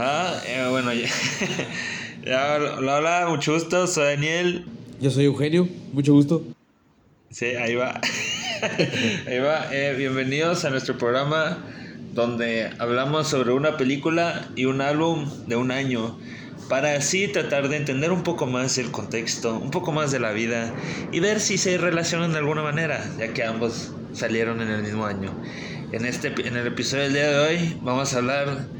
Ah, eh, bueno, ya. ya, hola, mucho gusto, soy Daniel. Yo soy Eugenio, mucho gusto. Sí, ahí va. ahí va. Eh, bienvenidos a nuestro programa donde hablamos sobre una película y un álbum de un año para así tratar de entender un poco más el contexto, un poco más de la vida y ver si se relacionan de alguna manera, ya que ambos salieron en el mismo año. En, este, en el episodio del día de hoy vamos a hablar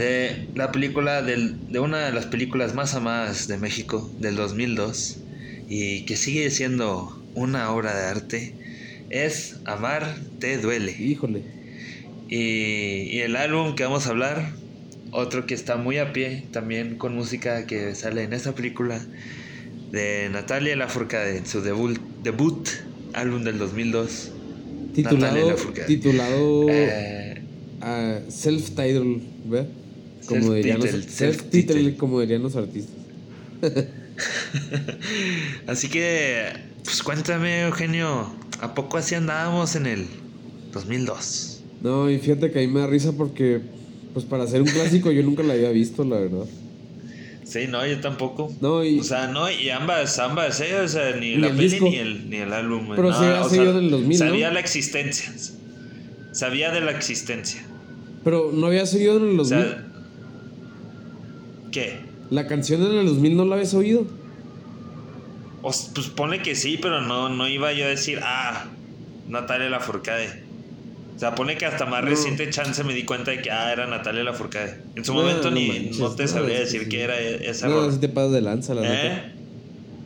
de la película, del, de una de las películas más amadas de México, del 2002, y que sigue siendo una obra de arte, es Amar te duele. Híjole. Y, y el álbum que vamos a hablar, otro que está muy a pie, también con música que sale en esta película, de Natalia Lafourcade, su debut, debut álbum del 2002. Natalia Titulado, titulado Eh, ah, Self-Title, ¿verdad? Como dirían los, Self-titled, self-title, self-titled. como dirían los artistas. Así que, pues cuéntame, Eugenio, ¿a poco así andábamos en el 2002? No, y fíjate que ahí me da risa porque, pues para hacer un clásico yo nunca la había visto, la verdad. Sí, no, yo tampoco. No, y- O sea, no, y ambas, ambas, ¿eh? O sea, ni, Ni la el peli disco. ni el, ni el álbum. Pero no, sí había o seguido sea, del 2000, ¿no? Sabía la existencia. Sabía de la existencia. Pero no había seguido en el O 2000. sea, ¿qué? la canción en el 2000 no la habías oído. O pues pone que sí, pero no, no iba yo a decir, ah, Natalia Lafourcade. O sea, pone que hasta más No. reciente chance me di cuenta de que, ah, era Natalia Lafourcade. En su No, momento no ni manches, no te no, sabría decir sí. que era e- esa No, rola. si te pasas de lanza, la neta. ¿Eh?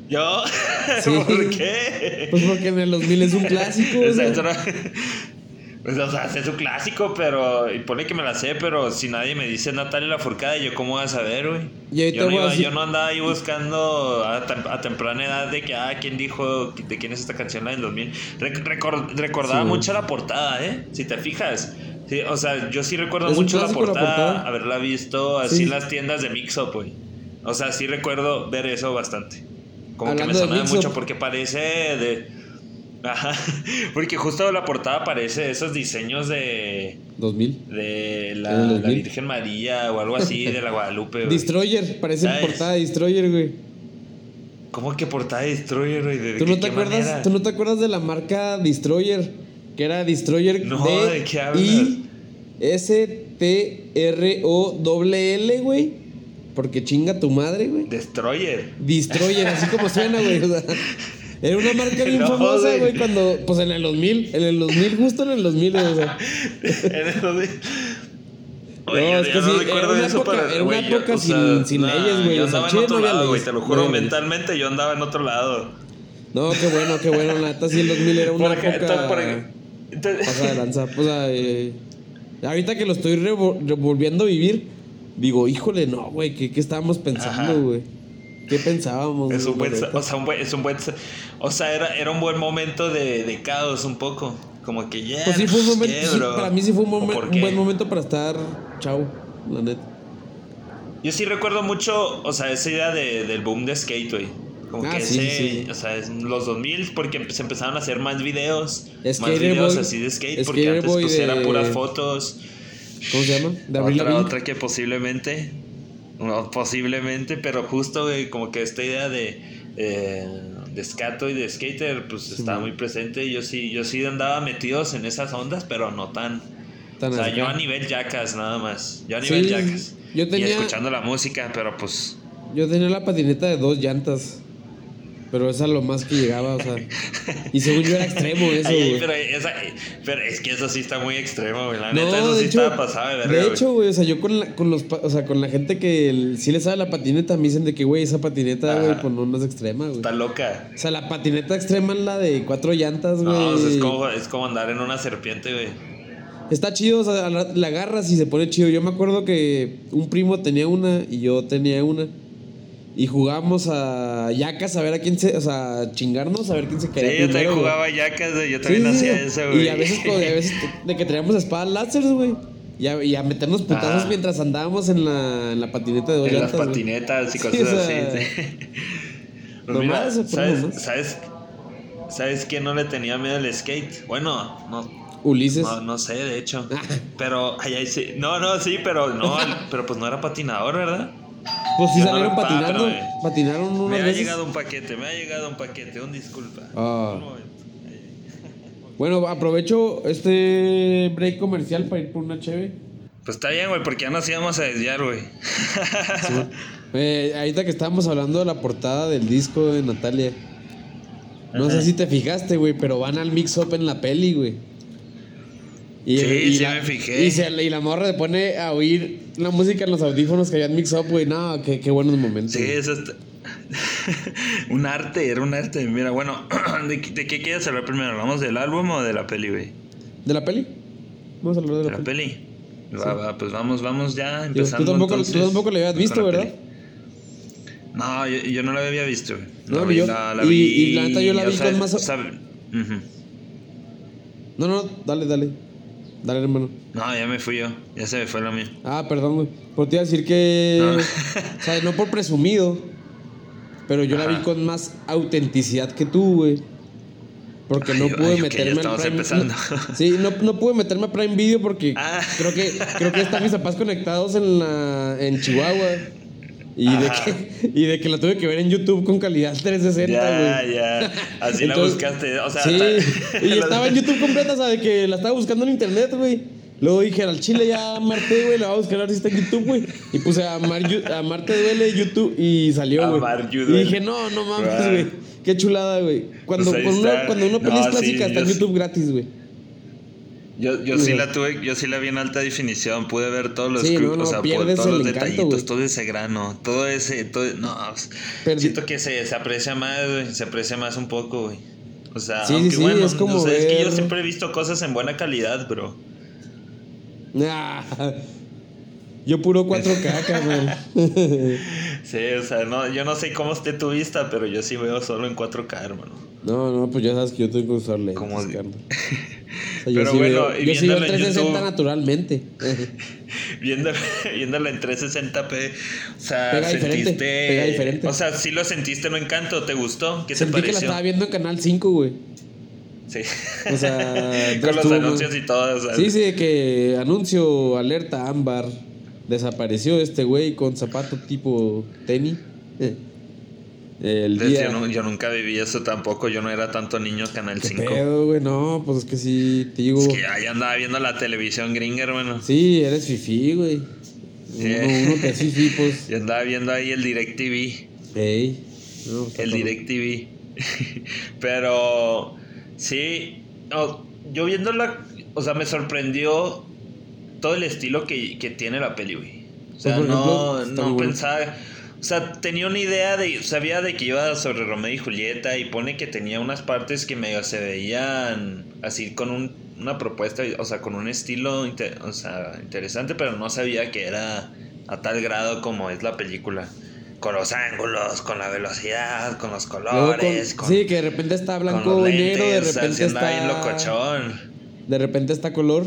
¿Yo? Sí. ¿Por qué? Pues porque en el 2000 es un clásico. o O sea, Pues, o sea, es un clásico, pero. Y pone que me la sé, pero si nadie me dice Natalia Lafourcade, ¿yo cómo voy a saber, güey? Yo, no decir- yo no andaba ahí buscando a, tem- a temprana edad de que, ah, ¿quién dijo de quién es esta canción, la del 2000? Rec- recor- recordaba Sí. mucho la portada, ¿eh? Si te fijas. Sí, o sea, yo sí recuerdo mucho la clásico la portada, portada. haberla visto así Sí. en las tiendas de Mix-Up, güey. O sea, sí recuerdo ver eso bastante. Como Hablando que me sonaba mucho porque parece de... Ajá, porque justo la portada parece esos diseños de, 2000. de la, la 2000. Virgen María o algo así, de la Guadalupe. güey. Destroyer, parece ¿Sabes? portada de Destroyer, güey. ¿Cómo que portada de Destroyer, güey? ¿De, ¿Tú qué- no, te qué acuerdas, manera? ¿Tú no te acuerdas de la marca Destroyer? Que era Destroyer No, D ¿de qué hablas? I S T R O L L, güey. Porque chinga tu madre, güey. Destroyer. Destroyer, así como suena, güey. O sea, era una marca bien No, famosa, güey. cuando pues en el 2000, en el 2000 justo en el 2000, güey, o sea. En el donde- No, Oye, yo- es que no sí, recuerdo era una eso época- para- era una güey, yo- época o sea, sin- sin nah, leyes, güey, Yo o sea, andaba en otro no lado, güey, leyes, te lo no juro, leyes. mentalmente yo andaba en otro lado. No, qué bueno, qué bueno, la neta sí el 2000 era una Porque- época porque- entonces- pasa de lanza. O sea, eh, ahorita que lo estoy revo- revolviendo a vivir, digo, híjole, no, güey, ¿qué, qué estábamos pensando, güey? ¿Qué pensábamos? Es un buen, o sea, un buen, es un buen, o sea, era, era un buen momento de, de caos un poco, como que ya. Pues sí fue un momento, ¿qué, sí, para mí sí fue un, ¿O momen- un buen momento para estar chau, la neta. Yo sí recuerdo mucho, o sea, esa idea de, del boom de skate, güey. Como Ah, que sí, ese, sí. o sea, los 2000 porque se empezaron a hacer más videos, más Skater videos Boy- así de skate, porque Skater antes Boy pues de- eran puras fotos. ¿Cómo se llama? De Otra, otra que posiblemente, no, posiblemente, pero justo, güey, como que esta idea de, eh, de scato y de skater, pues estaba man. muy presente. Yo sí, yo sí andaba metidos en esas ondas, pero no tan. Tan o sea, yo a nivel jackas nada más. Yo a nivel Sí, jackas. yo tenía- Y escuchando la música, pero pues. Yo tenía la patineta de dos llantas. Pero esa es lo más que llegaba, o sea. Y según yo era extremo eso, Ay, pero, esa- pero es que eso sí está muy extremo, güey. La No, neta, eso sí hecho, estaba pasado de verga, de hecho, güey, o sea, yo con la, con los, o sea, con la gente que el- sí le sabe la patineta, me dicen de que, güey, esa patineta, güey, pues no, no es extrema, güey. Está loca. O sea, la patineta extrema es la de cuatro llantas, güey. No, o sea, es, como, es como andar en una serpiente, güey. Está chido, o sea, la agarras y se pone chido. Yo me acuerdo que un primo tenía una y yo tenía una. Y jugábamos a yacas a ver a quién se, o sea, chingarnos a ver quién se Sí, caía yo también primero, güey. jugaba yacas, güey. Yo Sí, también sí, hacía sí. eso, güey. Y a veces, a veces de que traíamos espadas láser, güey. Y a, y a meternos putazos Ah. mientras andábamos en la, en la patineta de dos En las llantas, güey. patinetas y Sí, cosas o sea, así. sí. Pues mira, ¿sabes, nomás. ¿sabes, ¿sabes quién no le tenía miedo al skate? Bueno, no, Ulises. no, no sé, de hecho. Pero, ay, ay, sí. No, no, sí, pero no, pero pues no era patinador, ¿verdad? Pues sí no salieron patinando. eh, patinaron Me unas ha veces. llegado un paquete, me ha llegado un paquete, un disculpa. Ah. Un momento. Bueno, aprovecho este break comercial para ir por una cheve. Pues está bien, güey, porque ya nos íbamos a desviar, güey. Eh, ahorita que estábamos hablando de la portada del disco de Natalia. No sé si te fijaste, güey, pero van al mix-up en la peli, güey. Y, Sí, sí la, me fijé. Y, se- y la morra se pone a oír la música en los audífonos que habían mix-up, güey. No, qué, qué buenos momentos. Sí, eso está... un arte, era un arte. Mira, bueno, ¿de, qué- de qué quieres hablar primero? ¿Hablamos del álbum o de la peli, güey? ¿De la peli? Vamos a hablar de ¿De la, la peli. peli? Va, va, pues vamos, vamos ya empezando. tú, tampoco, entonces tú tampoco la habías visto, la ¿verdad? peli. No, yo, yo no la había visto, güey. No, La ni vi- yo. La, la Y- vi, y la neta yo la vi con más- sabe- Ujú. No, no, dale, dale. Dale, hermano. No, ya me fui yo. Ya se me fue la mía. Ah, perdón, güey. Pero te iba a decir que. No. O sea, no por presumido. Pero yo la vi con más autenticidad que tú, güey. Porque no pude ay, meterme al Prime empezando. no- sí, no, no pude meterme a Prime Video porque Ah. creo que creo que están mis papás conectados en la en Chihuahua. Y de, que, y de que la tuve que ver en YouTube con calidad 360, Ya, güey. ya. Así la Entonces, buscaste. O sea, sí, hasta- y estaba en YouTube completa, ¿sabes? Que la estaba buscando en internet, güey. Luego dije, al chile ya Marte, güey, la voy a buscar a ver si está en YouTube, güey. Y puse a, Mar, a Marte duele YouTube y salió, güey. Y dije, no, no mames, güey. Qué chulada, güey. Cuando, Pues cuando, una, está. cuando No, sí, clásica, está en yo- YouTube gratis, güey. Yo, yo sí la tuve, yo sí la vi en alta definición, pude ver todos los Sí, cru- no, no, o sea, todos los encanto, detallitos, todo ese grano, todo ese, todo, no, pues, Perdi- siento que se, se aprecia más, güey, se aprecia más un poco, güey. O sea, Sí, aunque sí, bueno, es como o sea, es que yo siempre he visto cosas en buena calidad, bro. Yo puro 4K, cabrón. Sí, o sea, no, yo no sé cómo esté tu vista, pero yo sí veo solo en 4K, hermano. No, no, pues ya sabes que yo tengo que usar lentes, Como- sea, yo Pero sí bueno, veo, y yo sí veo viéndolo en 360 YouTube- naturalmente. Viéndola, viéndola en 360p, o sea, Pega diferente, sentiste, pega diferente. o sea, sí lo sentiste no encanto, ¿te gustó? ¿Qué te Sentí que la pareció? estaba viendo en Canal 5, güey. Sí. O sea, con los anuncios y todo, o sea, Sí, sí, de que anuncio, alerta, ámbar. Desapareció este güey con zapato tipo tenis. El día... yo, no- yo nunca viví eso tampoco, yo no era tanto niño Canal ¿Qué 5. pedo, güey? No, pues es que sí, digo... Es que ahí andaba viendo la televisión gringa, hermano. Sí, eres fifí, güey. Uno, uno que es fifí, pues... Yo andaba viendo ahí el DirecTV. Ey. No, El. DirecTV. Pero sí, no, yo viéndola, o sea, me sorprendió todo el estilo que, que tiene la peli, güey. O sea, Pues, no, ejemplo, no bueno. pensaba. O sea, tenía una idea de. Sabía de que iba sobre Romeo y Julieta y pone que tenía unas partes que medio se veían así con un- una propuesta, o sea, con un estilo o sea, interesante, pero no sabía que era a tal grado como es la película. Con los ángulos, con la velocidad, con los colores, con- con, Sí, que de repente está blanco y negro, de o repente andaba bien está... locochón. De repente está color.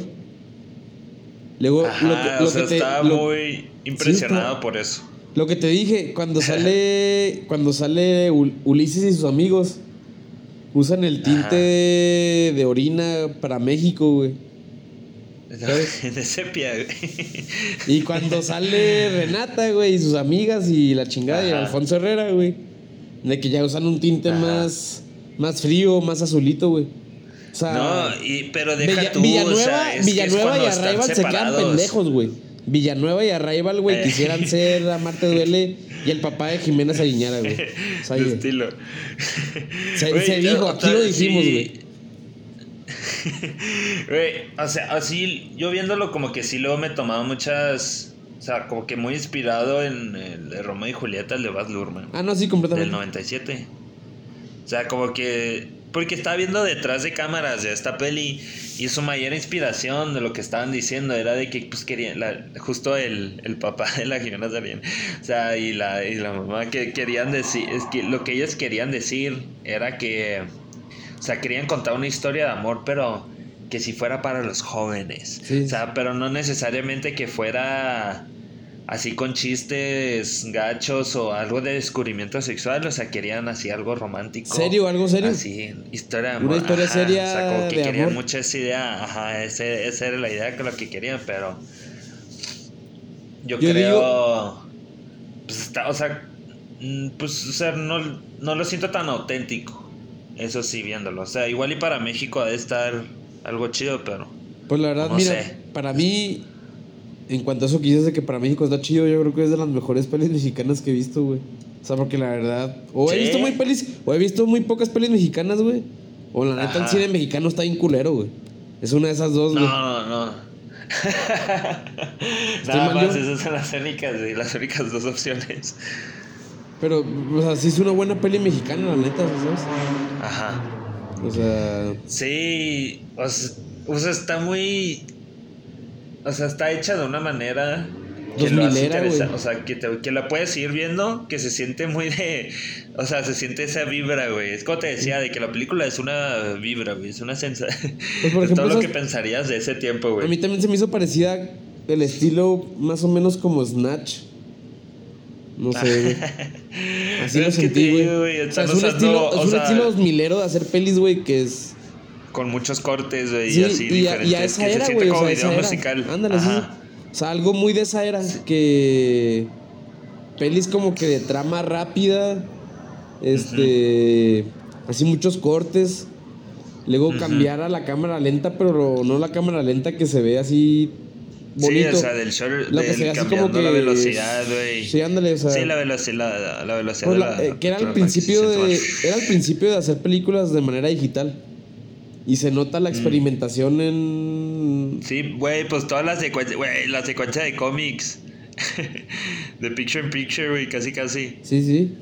Luego, Ajá, lo que, lo o sea, que te, estaba lo- muy impresionado está- por eso. Lo que te dije, cuando sale cuando sale Ul- Ulises y sus amigos, usan el tinte de, de orina para México, güey. En ese pie, güey. Y cuando sale Renata, güey, y sus amigas y la chingada y Ajá. Alfonso Herrera, güey. De que ya usan un tinte Ajá. más, más frío, más azulito, güey. O sea, No, y, pero deja Villa- tú, Villanueva, o sea, Villanueva y Arrival se quedan pendejos, güey. Villanueva y Arrival, güey, quisieran ser a Marte Duele y el papá de Jimena Sariñara, güey. O sea, De estilo. Se- dijo, aquí lo dijimos, güey. Güey, o sea, así, yo viéndolo como que sí luego me tomaba muchas, o sea, como que muy inspirado en el de Romeo y Julieta, el de Baz Luhrmann, Ah, no, sí, del completamente. 97. O sea, como que, porque estaba viendo detrás de cámaras de esta peli y su mayor inspiración de lo que estaban diciendo era de que, pues, querían, la- justo el, el papá de la Jimena Sariñana, o sea, y la, y la mamá que querían decir, es que lo que ellos querían decir era que, o sea, querían contar una historia de amor, pero que si fuera para los jóvenes. Sí. O sea, pero no necesariamente que fuera así con chistes gachos o algo de descubrimiento sexual, o sea, querían así algo romántico. ¿Serio? ¿Algo serio? Así, historia de Una historia ajá, seria O sea, como que de querían amor. mucho esa idea, ajá, ese, esa era la idea que lo que querían, pero yo, Yo creo, pues está, o sea, mm, pues, o sea, no, no lo siento tan auténtico, eso sí, viéndolo, o sea, igual y para México ha de estar algo chido, pero... Pues la verdad, No mira, sé. para mí, en cuanto a eso que dices de que para México está chido, yo creo que es de las mejores pelis mexicanas que he visto, güey. O sea, porque la verdad, o he ¿Sí? visto muy pelis, o he visto muy pocas pelis mexicanas, güey. O la neta, el Ajá. cine mexicano está bien culero, güey. Es una de esas dos, No, güey. no, no. Estoy Nada más, yo. esas son las únicas, güey, las únicas dos opciones. Pero, o sea, sí es una buena peli mexicana, la neta, ¿sabes? Ajá. O sea, Sí, o sea, o sea, está muy. O sea, está hecha de una manera que lo hace 2000era, interesa- güey. O sea, que, te- que la puedes ir viendo, que se siente muy de. O sea, se siente esa vibra, güey. Es como te decía, de que la película es una vibra, güey. Es una sensación. Pues, por de todo ejemplo, lo que pensarías de ese tiempo, a mí güey. también se me hizo parecida el estilo más o menos como Snatch. No sé, güey. Así lo sentí, güey. güey, O sea, es un estilo, es un estilo 2000 de hacer pelis, güey, que es. Con muchos cortes, Sí, y así y, a, diferentes. y a esa era, güey. O como sea, video esa era. musical. Ándale, sí. O sea, algo muy de esa era. Que. Pelis como que de trama rápida. Este. Así muchos cortes. Luego Ujú. cambiar a la cámara lenta, pero no la cámara lenta que se ve así. Bonito. Sí, o sea, del show, Lo que del se así como que. la velocidad, güey. Sí, ándale, o sea. Sí, la velocidad, la, la velocidad Pues de la- la- eh, que era la- el principio la- de era el principio de hacer películas de manera digital y se nota Mm. la experimentación en Sí, güey, pues todas las secuencias, güey, la secuencia de cómics. de picture in picture, güey, casi casi. sí sí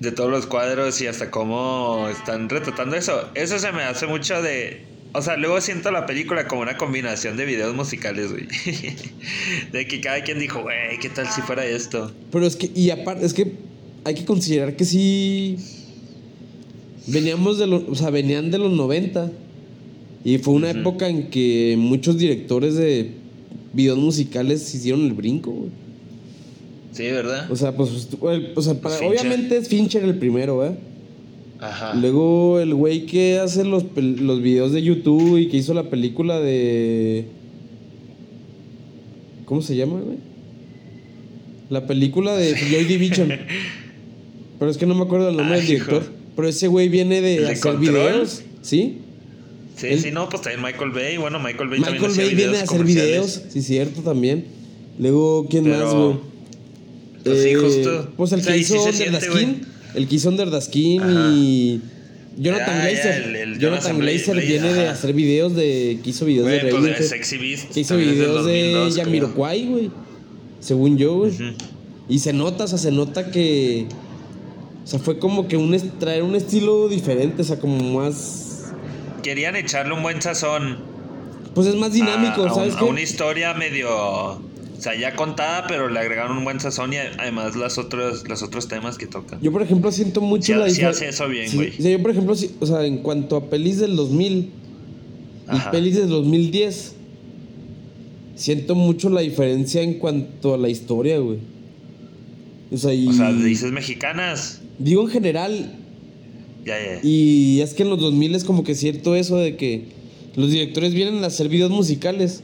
De todos los cuadros y hasta cómo están retratando eso. Eso se me hace mucho de... O sea, luego siento la película como una combinación de videos musicales, güey. de que cada quien dijo, güey, ¿qué tal si fuera esto? pero es que y aparte es que hay que considerar que sí veníamos de los o sea venían de los 90 y fue una época en que muchos directores de videos musicales hicieron el brinco güey. Sí, ¿verdad? o sea pues el- o sea, para- Fincher. obviamente es Fincher el primero ¿eh? Ajá. Luego el güey que hace los, los videos de YouTube y que hizo la película de... ¿Cómo se llama, güey? La película de Joy Division. Pero es que no me acuerdo el nombre Ay, del director. hijo. Pero ese güey viene de, ¿El de hacer Control? videos. ¿Sí? Sí, Él- sí, no, pues también Michael Bay. Bueno, Michael Bay Michael también hacía Bay viene a hacer videos. Sí, cierto, también. Luego, ¿quién Pero, más, güey? pues sí, Eh, justo. Pues el O sea, que sí hizo Under the. Skin. El que hizo Under the Skin Ajá. y. Jonathan Ah, Glazer. el- el Jonathan Glazer viene de ajá. hacer videos de. que hizo videos de pues de Radiohead, Sexy Beast. Que hizo videos de 2002, creo. Yamiroquai, güey. Según yo, güey. Y se nota, o sea, se nota que. O sea, fue como que un traer un estilo diferente, o sea, como más. Querían echarle un buen sazón. Pues es más dinámico, a, a un- ¿sabes a una historia medio. O sea, ya contada, pero le agregaron un buen sazón y además las otros, los otros temas que tocan. Yo, por ejemplo, siento mucho Sí, la sí hace eso bien, Sí, güey. o sea, yo, por ejemplo, sí- o sea, en cuanto a pelis del 2000 Ajá. y pelis del 2010, siento mucho la diferencia en cuanto a la historia, güey. O sea, y O sea, dices mexicanas. digo en general, Ya, ya. y es que en los 2000 es como que cierto eso de que los directores vienen a hacer videos musicales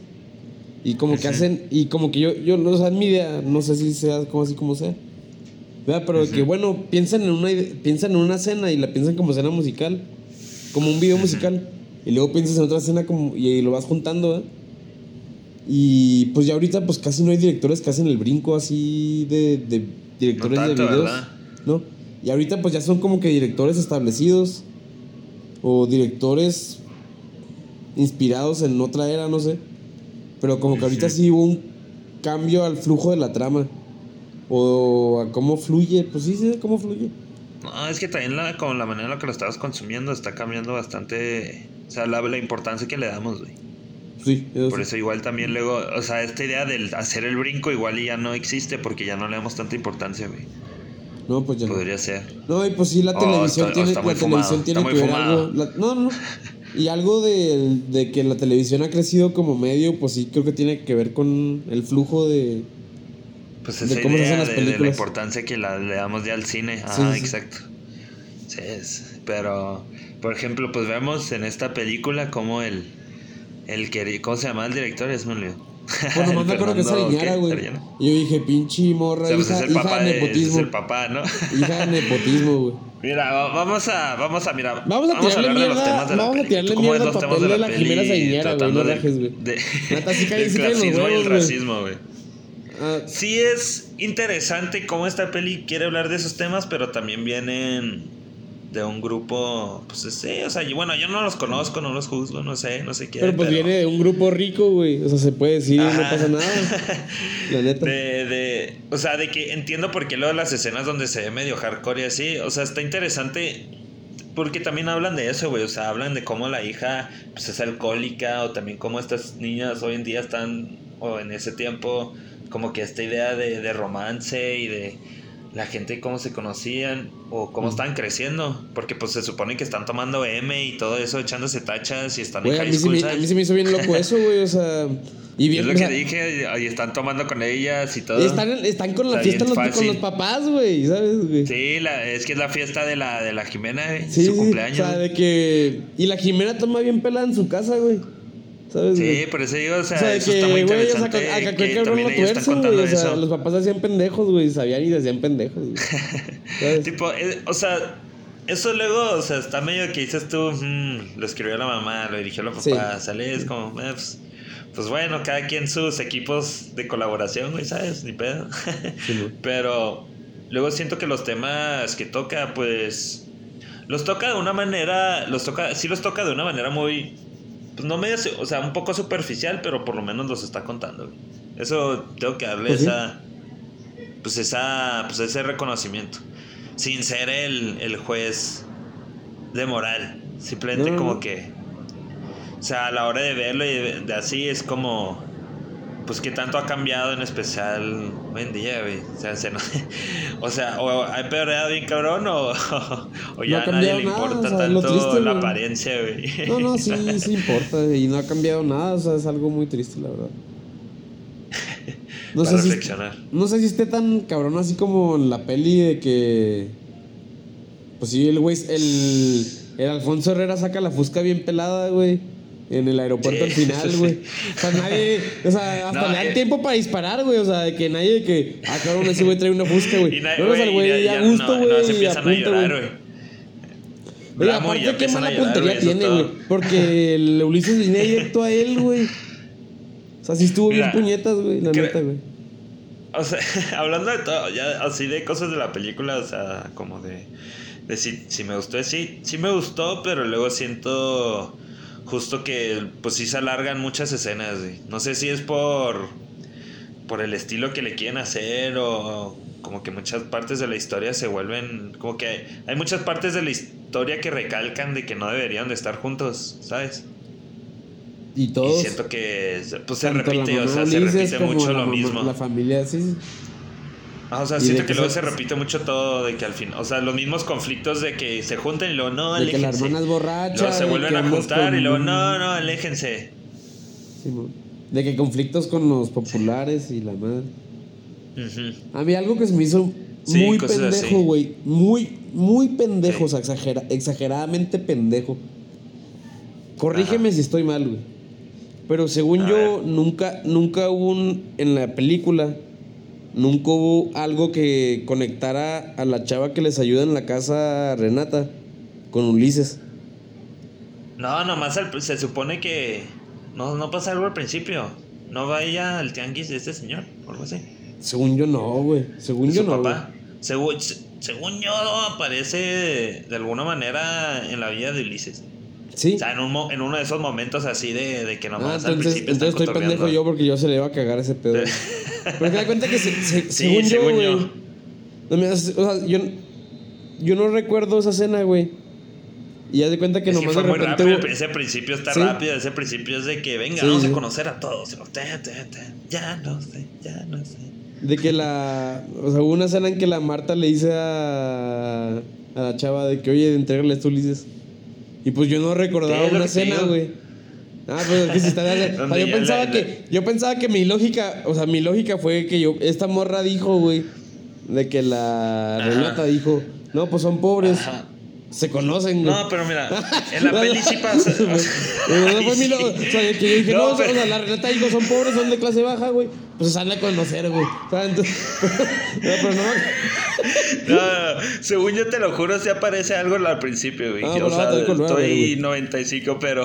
y como que hacen, y como que yo, yo, o sea, en mi idea, no sé si sea como así como sea. ¿verdad? Pero de que bueno, piensan en una piensan en una escena y la piensan como escena musical, como un video musical. Y luego piensas en otra escena como, y, y lo vas juntando, ¿verdad? Y pues ya ahorita pues casi no hay directores que hacen el brinco así de, de directores No tanto, de videos. ¿verdad? ¿No? Y ahorita pues ya son como que directores establecidos o directores inspirados en otra era, no sé. Pero como que ahorita sí hubo un cambio al flujo de la trama. O a cómo fluye, pues sí, sí, cómo fluye. No, es que también la, con la manera en la que lo estabas consumiendo está cambiando bastante. O sea, la, la importancia que le damos, güey. Sí, eso Por sí. eso igual también luego, o sea, esta idea del hacer el brinco igual ya no existe porque ya no le damos tanta importancia, güey. No, pues ya no. Podría ser. No, y pues sí, la Oh, televisión está- tiene, está muy la televisión tiene que muy ver algo. la- no, no. Y algo de, de que la televisión ha crecido como medio, pues sí creo que tiene que ver con el flujo de... Pues de esa cómo se hacen las de, de la películas. importancia que la, le damos ya al cine. Ah, Sí, sí. exacto. Sí, es- pero, por ejemplo, pues vemos en esta película como el, el que, ¿cómo se llama el director? Es olvidó. Bueno, El más me acuerdo que es Sariñara, ¿qué? güey. Y yo dije, pinche O morra, sea, pues hija, es el hija papá, de de, es nepotismo. el papá, ¿no? Hija de nepotismo, güey. Mira, va- vamos a, vamos a, mira, Vamos a tirarle de los mierda- temas de la vamos a tirarle ¿Cómo ves mierda al papel de la peli Jimena Sariñera, güey, no rajes, güey. de- Neta, sí cae- del sí clasismo y el racismo, güey. Ah, Sí es interesante cómo esta peli quiere hablar de esos temas, pero también vienen de un grupo, pues sí, o sea, bueno, yo no los conozco, no los juzgo, no sé, no sé qué. pero pues viene de un grupo rico, güey. O sea, se puede decir, no pasa nada. La neta. De, de, o sea, de que entiendo por qué luego las escenas donde se ve medio hardcore y así, o sea, está interesante porque también hablan de eso, güey, o sea, hablan de cómo la hija pues, es alcohólica o también cómo estas niñas hoy en día están, o en ese tiempo, como que esta idea de, de romance y de la gente cómo se conocían o cómo Mm. estaban creciendo, porque pues se supone que están tomando M y todo eso, echándose tachas y están Güey, en a high mí, se school, me, a mí se me hizo bien loco eso, güey. O sea, y Es bien. lo o que sea, dije, y están tomando con ellas y todo. Están, están con la Está fiesta los- con los papás, güey, ¿sabes, güey? Sí, la, es que es la fiesta de la, de la Jimena, Sí, su sí, cumpleaños. O sea, de que. Y la Jimena toma bien pelada en su casa, güey. ¿Sabes? Sí, por eso digo, o sea, O sea, de eso que, está muy güey, o sea, interesante. acá acá que también están O sea, eso. los papás hacían pendejos, güey. Sabían y se hacían pendejos. Tipo, eh, o sea, eso luego, o sea, está medio que dices tú, mm, lo escribió la mamá, lo dirigió la Sí. papá, sale, es como, eh, pues, pues bueno, cada quien sus equipos de colaboración, güey, ¿sabes? Ni pedo. Sí. Pero luego siento que los temas que toca, pues. Los toca de una manera. Los toca. Sí los toca de una manera muy. Pues no medio. O sea, un poco superficial, pero por lo menos los está contando. güey. Eso tengo que darle Pues sí. esa. Pues esa. Pues ese reconocimiento. Sin ser el, el juez de moral. Simplemente No, no, como que. O sea, a la hora de verlo y de, de así es como pues qué tanto ha cambiado en especial hoy en día, güey. O sea, se no- o sea, o ha empeorado bien cabrón o, o ya a nadie le nada, importa o sea, lo tanto triste, la güey. apariencia, güey. No, no, sí, sí importa. güey, Y no ha cambiado nada. O sea, es algo muy triste, la verdad. No Para sé, si, no sé si esté tan cabrón así como en la peli de que. Pues sí, el güey. El, el Alfonso Herrera saca la fusca bien pelada, güey. En el aeropuerto Sí, al final, sí. güey. O sea, nadie. O sea, hasta No, le dan eh. tiempo para disparar, güey. O sea, de que nadie de que. Ah, cabrón, ese güey trae una fusca, güey. Na- Vemos al güey, ya- gusto, no- güey. no, se y empiezan a llorar, güey. Oye, aparte, qué mala llorar, puntería tiene, güey. Porque el Ulises venía directo a él, güey. O sea, sí estuvo Mira, bien puñetas, güey, la neta, güey. O sea, hablando de todo, ya así de cosas de la película, o sea, como de, de si, si me gustó, sí, sí me gustó, pero luego siento justo que pues sí se alargan muchas escenas, güey. No sé si es por, por el estilo que le quieren hacer o como que muchas partes de la historia se vuelven, como que hay, hay muchas partes de la historia que recalcan de que no deberían de estar juntos, ¿sabes? Y todos. Y siento que pues se repite, o sea, se repite mucho lo mismo. La familia, sí. Ah, o sea, siento que que luego se- se repite mucho todo de que al fin, o sea, los mismos conflictos de que se juntan y luego no, De que la aléjense. hermana es borracha. Luego se vuelven a juntar con- y luego no, no, aléjense. Sí, de que conflictos con los populares y la madre. Ujú. A mí algo que se me hizo Sí, muy pendejo, güey. Muy, muy pendejo, Sí. o sea, exagera- exageradamente pendejo. Corrígeme Ajá. si estoy mal, güey. Pero según A yo, ver. nunca, nunca hubo un, en la película, nunca hubo algo que conectara a la chava que les ayuda en la casa Renata con Ulises. No, nomás al- se supone que no, no pasa algo al principio. No vaya al tianguis de este señor, o algo así. Según yo no, güey. Según yo no. papá. Según, se- según yo, aparece de alguna manera en la vida de Ulises. Sí. O sea, en, un en uno de esos momentos así de, de que Ah, nomás al entonces, principio entonces estoy pendejo yo porque yo se le iba a cagar ese pedo. Pero te das cuenta que se- se- Sí, según yo, según güey. yo. No me o sea, yo, yo no recuerdo esa escena, güey. Y ya de cuenta que Es que nomás fue de muy repente. rápido, hubo- ese principio está Sí. rápido, ese principio es de que venga, Sí, vamos sí. a conocer a todos. Ya no sé, ya no sé. De que la. O sea, hubo una escena en que la Marta le dice a. A la chava de que, oye, entrégale esto, Ulises. Y pues yo no recordaba una escena, güey. Ah, pues es que si está o sea, yo pensaba la- que yo pensaba que mi lógica, o sea, mi lógica fue que yo esta morra dijo, güey, de que la Ajá. Renata dijo, "No, pues son pobres." Ajá. Se conocen, güey. No, pero mira, en la peli sí pasa. No fue mi lo- O sea, que yo dije, no, No, pero- o sea, la Renata dijo, son pobres, son de clase baja, güey. Pues han de conocer, güey. O sea, entonces- no, pero no. No, no, según yo te lo juro, sí aparece algo al principio, güey. Ah, o bueno, sea, a a estoy güey. 95, pero.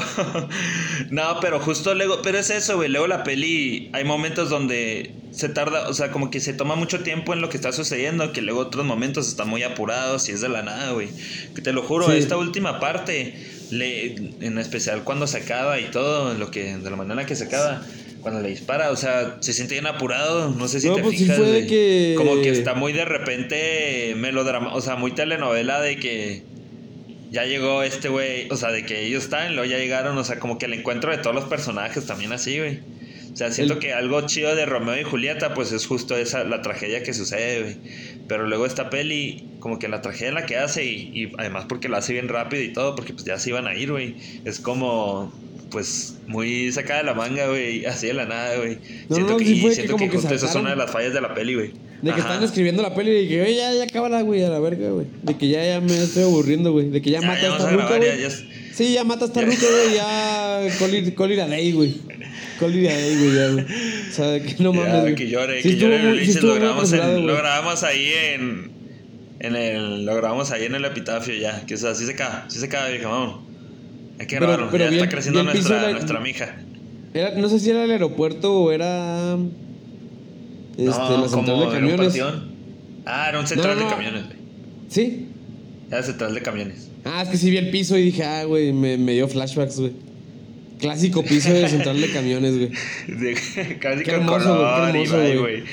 no, pero justo luego. Pero es eso, güey. Luego la peli. Hay momentos donde se tarda. O sea, como que se toma mucho tiempo en lo que está sucediendo. Que luego otros momentos están muy apurados y es de la nada, güey. Que te lo juro, Sí. esta última parte. Le, en especial cuando se acaba y todo. Lo que, de la manera que se acaba. Cuando le dispara, o sea, se siente bien apurado. No sé si No, te pues sí fijas. fue de güey. que- Como que está muy de repente melodrama, o sea, muy telenovela de que ya llegó este güey, o sea, de que ellos están, luego ya llegaron, o sea, como que el encuentro de todos los personajes también así, güey. O sea, siento El- que algo chido de Romeo y Julieta, pues es justo esa, la tragedia que sucede, güey. Pero luego esta peli, como que la tragedia en la que hace, y, y además porque lo hace bien rápido y todo, porque pues ya se iban a ir, güey. Es como, pues, muy sacada de la manga, güey, así de la nada, güey. No, siento no, que, sí fue que siento como que esa es una de las fallas de la peli, güey. De que Ajá. están escribiendo la peli y de que, oye, ya, ya acábala, güey, a la verga, güey. De que ya, ya me estoy aburriendo, güey. De que ya, Ya, mata ya esta ruca, güey. Sí, ya mata esta ruca, güey. Ya. It a day, güey. Call it a day, güey, ya, güey. O sea, que no mames. Güey. que llore, Sí que llore muy- Ulises. lo, grabamos apresurado, en, lo güey. grabamos ahí en, en el. Lo grabamos ahí en el epitafio ya. Que o sea, sí se acaba, sí se acaba, vieja, vamos. Hay que Pero- pero ya está creciendo nuestra, la- nuestra mija. Era, no sé si era el aeropuerto o era. Este, no, la central de un camiones. panteón. Ah, era un central no, no. de camiones, güey. ¿Sí? Era central de camiones. Ah, es que sí vi el piso y dije, ah, güey, me, me dio flashbacks, güey. Clásico piso de central de camiones, güey. Con hermoso, güey, color güey. güey.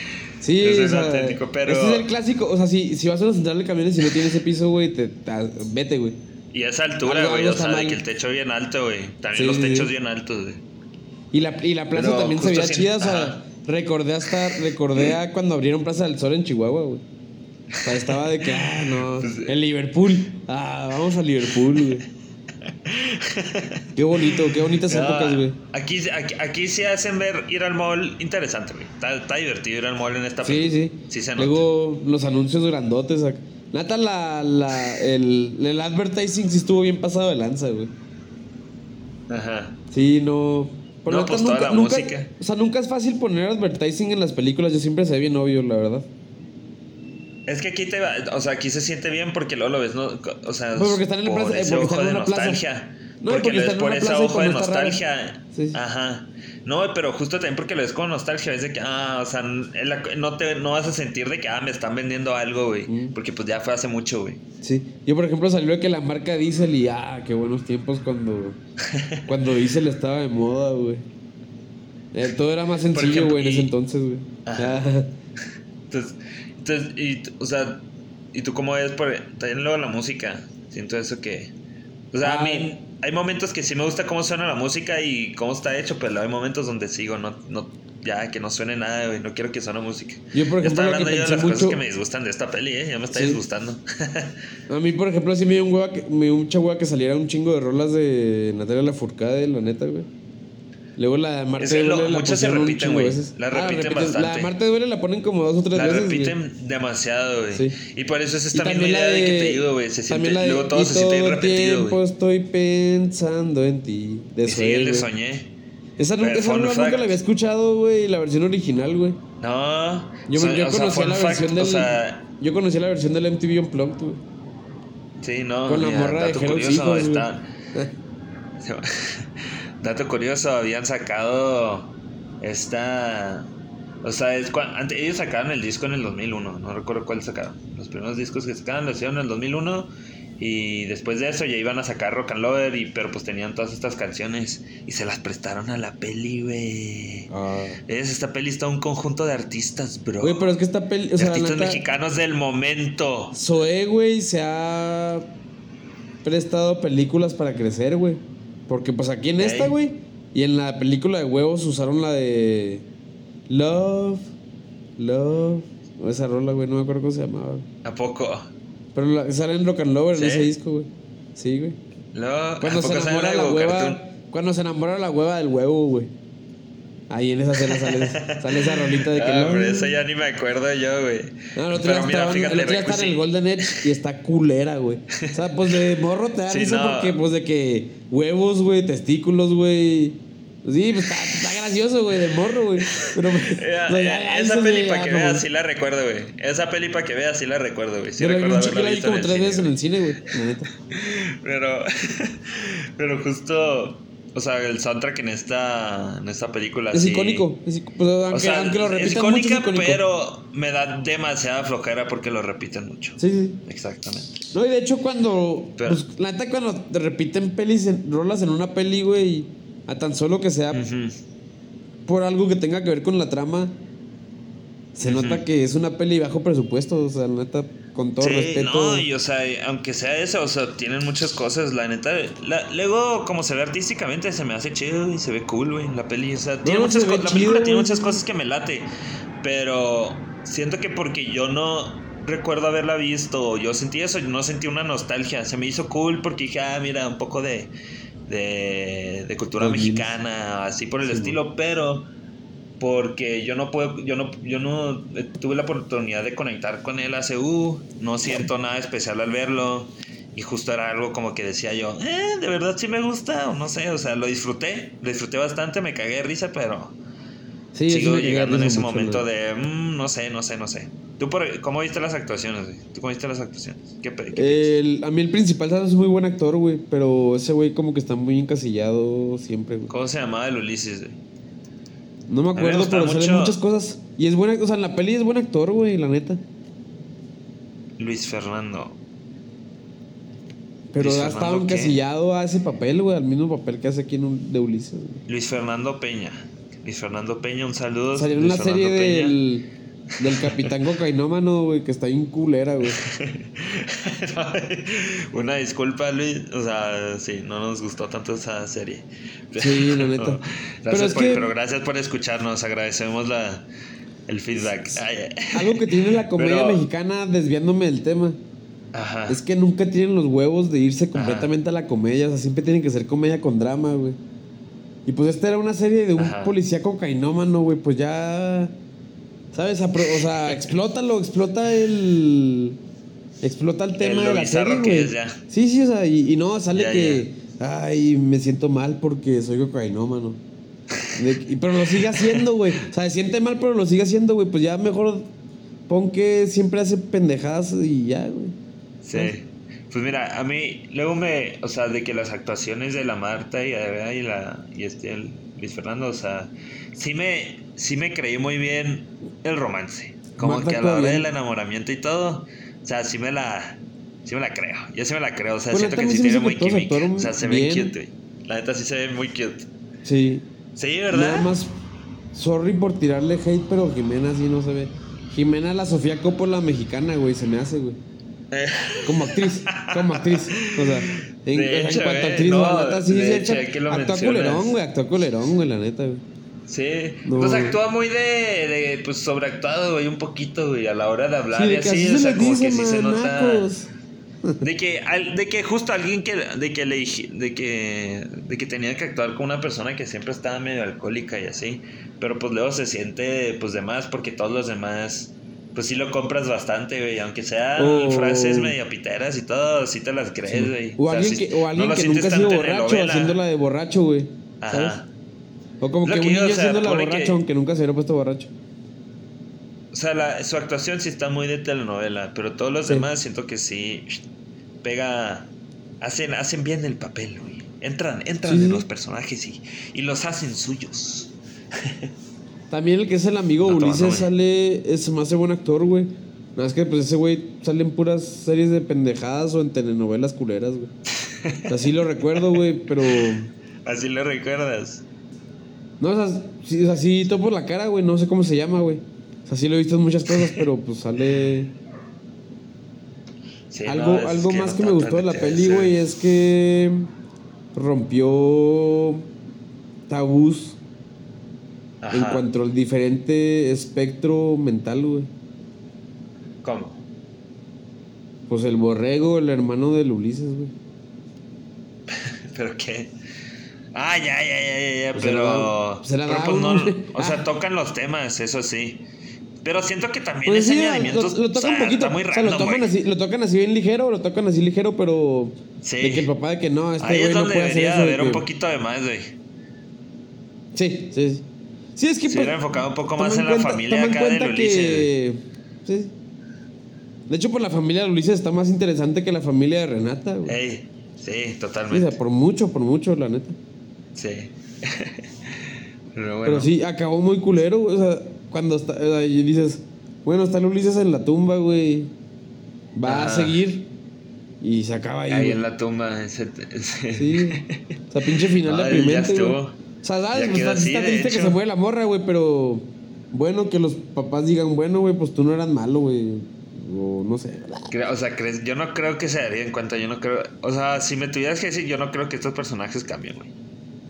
Sí, o es sea, auténtico, pero. Ese es el clásico. O sea, si, si vas a una central de camiones y no tienes ese piso, güey, te, te- vete, güey. Y esa altura, güey. O sea, de que el techo bien alto, güey. También Sí, los techos sí. bien altos, güey. Y la, y la plaza Pero también se veía chida, o sea, ajá. recordé hasta, recordé a cuando abrieron Plaza del Sol en Chihuahua, güey. O sea, estaba de que, ah, no, Pues, el Liverpool. Ah, vamos a Liverpool, güey. Qué bonito, qué bonitas épocas, güey. Aquí, aquí, aquí sí hacen ver ir al mall interesante, güey. Está, está divertido ir al mall en esta Sí, película. sí. Sí se. Luego los anuncios grandotes. acá. Nata, la, la, el, el advertising sí estuvo bien pasado de lanza, güey. Ajá. Sí, no. Pero No, neta, pues, toda nunca, la nunca- música. O sea, nunca es fácil poner advertising en las películas. Yo siempre ve bien obvio, la verdad. Es que aquí te va, o sea, aquí se siente bien porque luego lo ves, ¿no? O sea, Pues porque están en la por plaza- eh, ese porque ojo están en de una plaza. nostalgia. No, porque, porque lo ves están en por ese ojo de nostalgia. Sí, sí. Ajá. No, pero justo también porque lo ves con nostalgia, ves de que, ah, o sea, no, te, no vas a sentir de que, ah, me están vendiendo algo, güey. Mm. Porque pues ya fue hace mucho, güey. Sí. Yo, por ejemplo, salió de que la marca Diesel y, ah, qué buenos tiempos cuando, cuando Diesel estaba de moda, güey. Eh, todo era más sencillo, güey, en ese entonces, güey. Entonces, entonces y, o sea, ¿y tú cómo ves? Por, también luego la música. Siento eso que... O sea, a mí hay momentos que sí me gusta cómo suena la música y cómo está hecho, pero hay momentos donde sigo, no, no, ya que no suene nada, güey. No quiero que suene música. Yo, por Ya ejemplo, que hablando yo de las cosas que me disgustan de esta peli, ¿eh? Ya me está Sí. disgustando. A mí, por ejemplo, sí me dio un hueva que, me dio mucha hueva que saliera un chingo de rolas de Natalia Lafourcade, la neta, güey. Luego la Marte Es que lo- Duele la muchas se repiten, güey. La Ah, repiten La de bastante. Marte Duele la ponen como dos o tres la veces. güey. repiten demasiado, güey. Sí. Y por eso es esta misma idea de, que te digo, güey. Se siente, la de, luego todo se siente todo el repetido, tiempo güey. estoy pensando en ti. De sí, el de soñé. Esa, nunca, esa nunca fact. la había escuchado, güey, la versión original, güey. No. Yo, o sea, yo sea, conocía la fact, versión del... O sea, yo conocía la versión del MTV Unplugged, güey. sí, no. Con la mira, morra de curioso, Hijos, está... Dato curioso, habían sacado esta... O sea, es cua- ante- ellos sacaron el disco en el 2001, no recuerdo cuál sacaron. Los primeros discos que sacaron los hicieron en el 2001 y después de eso ya iban a sacar Rock and Lover, y, pero pues tenían todas estas canciones y se las prestaron a la peli, güey. Ah. Es, esta peli está un conjunto de artistas, bro. Güey, pero es que esta peli... O De sea, la artistas neta, mexicanos del momento. Zoé, güey, se ha prestado películas para crecer, güey. Porque pues aquí en esta, güey, y en la película de huevos usaron la de Love, Love, o esa rola, güey, no me acuerdo cómo se llamaba. ¿A poco? Pero la, sale en Rock and Lover en ese disco, güey. Sí, güey. Luego, Cuando ¿a se enamora la hueva. Cartoon? Cuando se enamora la hueva del huevo, güey. Ahí en esa escena sale, sale esa rolita de que Ah, no. pero eso ya ni me acuerdo yo, güey. No, el otro día Pero mira, fíjate, el otro día está en el. Golden Edge y está culera, güey. O sea, pues de morro te da Sí, risa no. porque, pues de que huevos, güey, testículos, güey. Pues sí, pues está, está gracioso, güey, de morro, güey. Pero, Eh, no, eh, esa peli para que veas, sí la recuerdo, güey. Esa peli para que veas, sí la recuerdo, güey. Sí vi recuerdo haberla la vi visto como tres veces en el cine, güey. Pero, pero justo, o sea, el soundtrack en esta, en esta película Es sí- icónico. es pues, aunque, O sea, aunque lo es repitan mucho, es icónica, icónico. pero me da demasiada flojera porque lo repiten mucho. Sí, sí. Exactamente. No, y de hecho cuando... Pero- pues, la neta cuando te repiten pelis, en, rolas en una peli, güey, a tan solo que sea por algo que tenga que ver con la trama, se nota que es una peli bajo presupuesto, o sea, la neta, con todo sí, respeto. no, y o sea, aunque sea eso, o sea, tienen muchas cosas, la neta. la- luego, como se ve artísticamente, se me hace chido y se ve cool, güey, la peli. O sea, tiene muchas se la chido, película tiene muchas cosas que me late, pero siento que porque yo no recuerdo haberla visto, yo sentí eso, yo no sentí una nostalgia, se me hizo cool porque dije, ah, mira, un poco de, de, de cultura Los mexicana, así por el Sí, estilo, pero porque yo no puedo, yo no, yo no eh, tuve la oportunidad de conectar con él hace, uh, no siento nada especial al verlo. Y justo era algo como que decía yo, eh, de verdad sí me gusta, o no sé, o sea, lo disfruté, lo disfruté bastante, me cagué de risa, pero Sí, sigo llegando en ese momento de, mm, no sé, no sé, no sé. ¿Tú por, cómo viste las actuaciones, güey? ¿Tú cómo viste las actuaciones? ¿Qué, qué El- a mí el principal ¿sabes? es muy buen actor, güey, pero ese güey como que está muy encasillado siempre, güey. ¿Cómo se llamaba el Ulises, güey? No me acuerdo, pero salen mucho- muchas cosas. Y es buena, o sea, en la peli es buen actor, güey, la neta. Luis Fernando. Pero Luis ha estado Fernando, ¿qué? encasillado a ese papel, güey, al mismo papel que hace aquí en un, de Ulises. güey. Luis Fernando Peña. Luis Fernando Peña, un saludo. Salió en una serie Fernando Peña. del, del Capitán Cocainómano, güey, que está bien culera, güey. Una disculpa, Luis. O sea, sí, no nos gustó tanto esa serie. Sí, la neta. No, Pero gracias es por, que- pero gracias por escucharnos. Agradecemos la, el feedback. Algo que tiene la comedia Pero- mexicana, desviándome del tema, Ajá. es que nunca tienen los huevos de irse completamente a la comedia. O sea, siempre tienen que ser comedia con drama, güey. Y pues esta era una serie de un Ajá. policía cocainómano, güey. Pues ya. ¿Sabes? Apro- o sea, explótalo, explota el. Explota el tema de la serie, que güey. es ya. Sí, sí, o sea, y, y no, sale Ya, que. Ay, me siento mal porque soy cocainómano. De- pero lo sigue haciendo, güey. O sea, se siente mal, pero lo sigue haciendo, güey. Pues ya mejor pon que siempre hace pendejadas y ya, güey. Sí. Pues mira, a mí luego me, o sea, de que las actuaciones de la Marta y, y la y este el Luis Fernando, o sea, sí me sí me creí muy bien el romance. Como que a la hora bien. del enamoramiento y todo, o sea, sí me la sí me la creo. Yo sí me la creo, o sea, Bueno, siento que sí tiene muy química. O sea, se bien. ve cute, güey. La neta sí se ve muy cute. Sí. Sí, ¿verdad? Nada más, sorry por tirarle hate, pero Jimena sí no se ve. Jimena, la Sofía Coppola mexicana, güey, se me hace, güey. Eh, Como actriz, como actriz. O sea, en, cuanto a eh, actriz, no, la neta, sí, echa- actúa culerón, güey, actúa culerón, güey, la neta, güey. Sí, No. pues actúa muy de, de pues sobreactuado, güey, un poquito, güey, a la hora de hablar Sí, y de que así, así o se sea, como que sí se nota. De que, al- de que justo alguien que, de que le dije- de que, de que tenía que actuar con una persona que siempre estaba medio alcohólica y así, pero pues luego se siente, pues de más, porque todos los demás, pues sí lo compras bastante, güey, aunque sean O- frases medio piteras y todo, sí te las crees, güey. O sea, alguien sí- que, o alguien no que nunca ha sido borracho haciéndola de borracho, güey. ¿Sabes? O como Lo que que un niño sea, haciéndola pone borracho, que- aunque nunca se hubiera puesto borracho. O sea, la- su actuación sí está muy de telenovela, pero todos los Sí. demás siento que sí pega, hacen, hacen bien el papel, güey. Entran, entran Sí, en los personajes y, y los hacen suyos. También el que es el amigo No, Ulises sale, es más buen actor, güey. Nada más que pues ese güey sale en puras series de pendejadas o en telenovelas culeras, güey. Así lo recuerdo, güey, pero... Así lo recuerdas. No, o sea, sí, o sea, sí topo la cara, güey, no sé cómo se llama, güey. O sea, sí lo he visto en muchas cosas, pero pues sale... Sí, algo no, algo más no que me gustó de la peli, güey, es que rompió tabús en cuanto al diferente espectro mental, güey. ¿Cómo? Pues el borrego, el hermano del Ulises, güey. ¿Pero qué? Ah, ya, ya, ya, ya, Pues pero. pues era pero pues no. O sea, tocan los temas, eso sí. Pero siento que también Pues ese sí, añadimiento. lo, lo o tocan sea, un poquito. Está muy o sea, lo random, tocan, así, lo tocan así bien ligero, lo tocan así ligero, pero. Sí. De que el papá de que no, este Ahí es no donde puede hacer debería eso. de haber un poquito de más, güey. Sí, sí, sí. Sí, es que. Se hubiera enfocado un poco más en la familia acá de cuenta Ulises, que. Sí. De hecho, por la familia de Ulises está más interesante que la familia de Renata, güey. Ey, sí, Sí, o totalmente. sea, por mucho, por mucho, la neta. Sí. Pero bueno. Pero sí, acabó muy culero, güey. O sea, cuando está, o sea, y dices, bueno, está el Ulises en la tumba, güey. Va a seguir. Y se acaba ahí. Ahí güey. en la tumba. Ese, ese- Sí. O sea, pinche final Ay, deprimente, ya güey. O sea, ¿sabes? Pues está, así, está de triste que se muere la morra, güey, pero bueno que los papás digan, bueno, güey, pues tú no eras malo, güey. O no sé. O sea, crees, yo no creo que se daría en cuenta. Yo no creo. O sea, si me tuvieras que decir, yo no creo que estos personajes cambien, güey.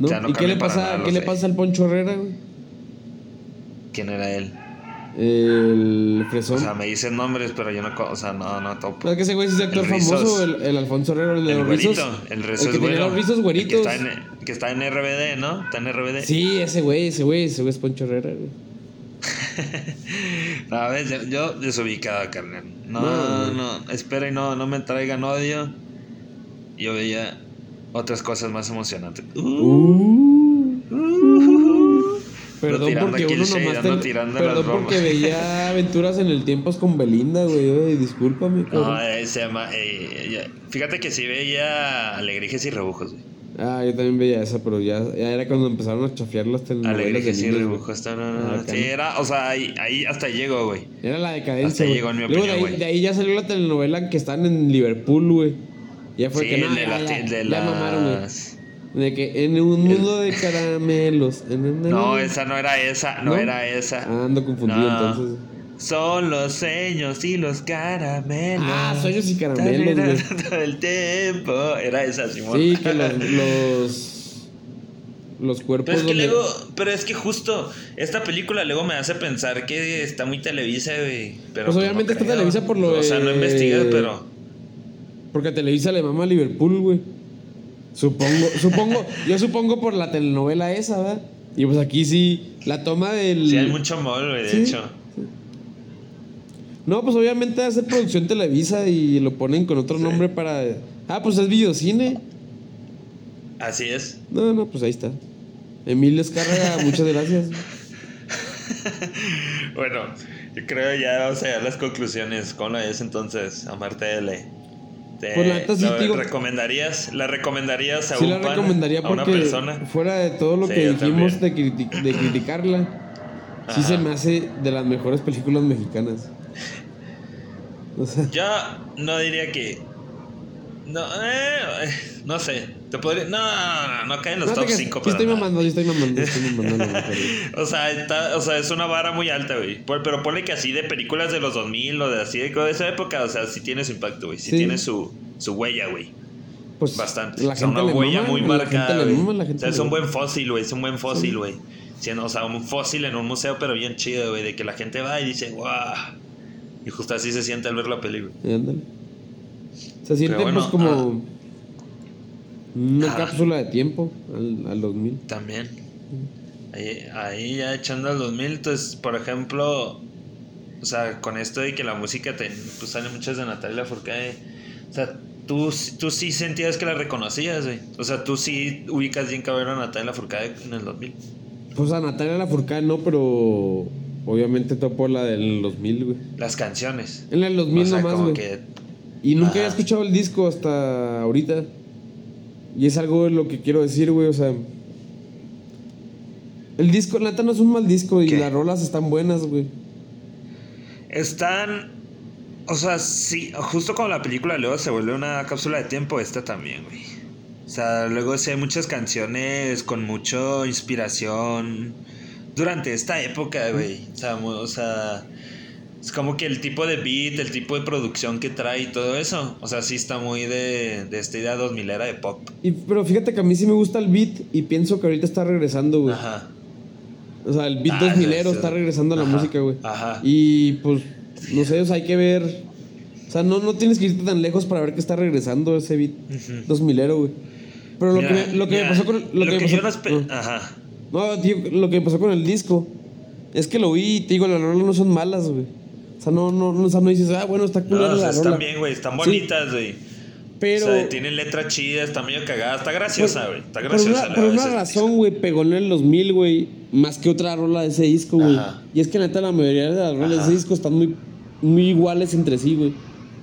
¿Y qué le pasa, nada, qué le pasa al Poncho Herrera, güey? ¿Quién era él? El fresón. O sea, me dicen nombres, pero yo no. O sea, no, no topo. ¿Sabes que ese güey es actor El Rizos. famoso? El, el Alfonso Herrera, el de El los güerito. rizos. El rezo el es que tenía güero. los rizos güeritos. Que está, en, que está en RBD, ¿no? Está en RBD. Sí, ese güey, ese güey, ese güey es Poncho Herrera, güey. No, a ver, yo, yo desubicado, carnal. No, No, no, espera y no, no me traigan odio. Yo veía otras cosas más emocionantes. Uh. Perdón tirando porque aquí el uno shade, nomás ando te- tirando las Perdón porque veía aventuras en el tiempo con Belinda, güey. güey, Discúlpame, No, cabrón. eh, se llama. eh, Fíjate que sí veía Alegrijes y Rebujos, güey. Ah, yo también veía esa, pero ya, ya era cuando empezaron a chafiar las telenovelas Alegrijes y niños, güey. Rebujos. no, no, no, no. Sí, no. era, o sea, ahí, ahí hasta llegó, güey. Era la decadencia, Hasta güey. llegó en mi Luego opinión, de ahí, güey. de ahí ya salió la telenovela que están en Liverpool, güey. Ya fue Sí, que no, de, ya, la, ya, de ya mamaron, güey. las. De que en un mundo de caramelos. en No, esa no era esa, no, ¿No? era esa. Ah, ando confundido No. entonces. Son los sueños y los caramelos. Ah, sueños y caramelos, güey. Todo el tiempo. Era esa, Simón. Sí, que los, los, los cuerpos Pero es que donde- luego, pero es que justo esta película luego me hace pensar que está muy Televisa, güey. Pero Pues no obviamente está. Televisa por lo O sea, no investigas, pero. Porque Televisa le mama a Liverpool, güey. Supongo, supongo, yo supongo por la telenovela esa, ¿verdad? Y pues aquí sí, la toma del... Sí, hay mucho mol, güey, de Sí. hecho. No, pues obviamente hace producción Televisa y lo ponen con otro Sí. nombre para... Ah, pues es videocine. Así es. No, no, pues ahí está. Emilio Escárraga, muchas gracias. Bueno, yo creo ya vamos a llegar a las conclusiones. ¿Cómo la ves entonces, Amar TL? ¿Te, Pues la neta sí digo- recomendarías, ¿La recomendarías a Sí un la pana, recomendaría a una porque persona? fuera de todo lo Sí, que dijimos de, también. criti- de criticarla, sí Ajá. se me hace de las mejores películas mexicanas. O sea, Yo no diría que. No, eh, no sé. Te podría. No, no, no, no cae en los no top creas, 5, sí pero. estoy mamando, sí estoy mamando, estoy mamando. O sea, está- o sea, es una vara muy alta, güey. Pero ponle que así de películas de los 2000 o de así de esa época, o sea, sí tiene su impacto, güey. Sí, Sí. tiene su, su huella, güey. Pues, Bastante. La o sea, gente una le huella mama, muy la marcada, gente le güey. mama, la O sea, es un buen fósil, güey. Es un buen fósil, güey. Sí, o sea, un fósil en un museo, pero bien chido, güey. De que la gente va y dice, wow. Y justo así se siente al ver la película. Ándale. Se siente bueno, pues como una Ah. cápsula de tiempo al, al 2000. También. Ahí, ahí ya echando al 2000, entonces, por ejemplo, o sea, con esto de que la música te, pues salen muchas de Natalia Lafourcade, o sea, tú, tú sí sentías que la reconocías, güey. O sea, tú sí ubicas bien cabrón a Natalia Lafourcade en el 2000. Pues a Natalia Lafourcade no, pero obviamente topó la del 2000, güey. Las canciones. En el 2000 o sea, nomás, güey. que Y nunca Ajá. había escuchado el disco hasta ahorita. Y es algo de lo que quiero decir, güey. O sea. El disco, la neta, no es un mal disco y las rolas están buenas, güey. están. O sea, sí, justo como la película luego se vuelve una cápsula de tiempo, esta también, güey. O sea, luego sí hay muchas canciones con mucha inspiración durante esta época, güey. O sea, o sea, es como que el tipo de beat, el tipo de producción que trae y todo eso. O sea, sí está muy de, de esta idea 2000 era de pop. Y, pero fíjate que a mí sí me gusta el beat y pienso que ahorita está regresando, güey. Ajá. O sea, el beat Ah, 2000 sí, sí. está regresando a la Ajá, música, güey. ajá. Y pues, no sé, o sea, hay que ver. O sea, no, no tienes que irte tan lejos para ver que está regresando ese beat Ujú. 2000 güey. Pero lo Mira, que, me, lo que me pasó con el- lo, que, me yo pasó, no espe- no. Ajá. No, tío, lo que me pasó con el disco es que lo vi y te digo, las rolas no son malas, güey. O sea, no, no, no, o sea, no dices, ah, bueno, está No, culera o sea, están bien, güey. Están bonitas, güey. pero, o sea, tienen letras chidas, está medio cagada. Está graciosa, güey. Está por graciosa. una, la por una razón, güey, pegó en el 2000, güey, más que otra rola de ese disco, güey. Y es que neta la mayoría de las rolas de ese disco están muy, muy iguales entre sí, güey.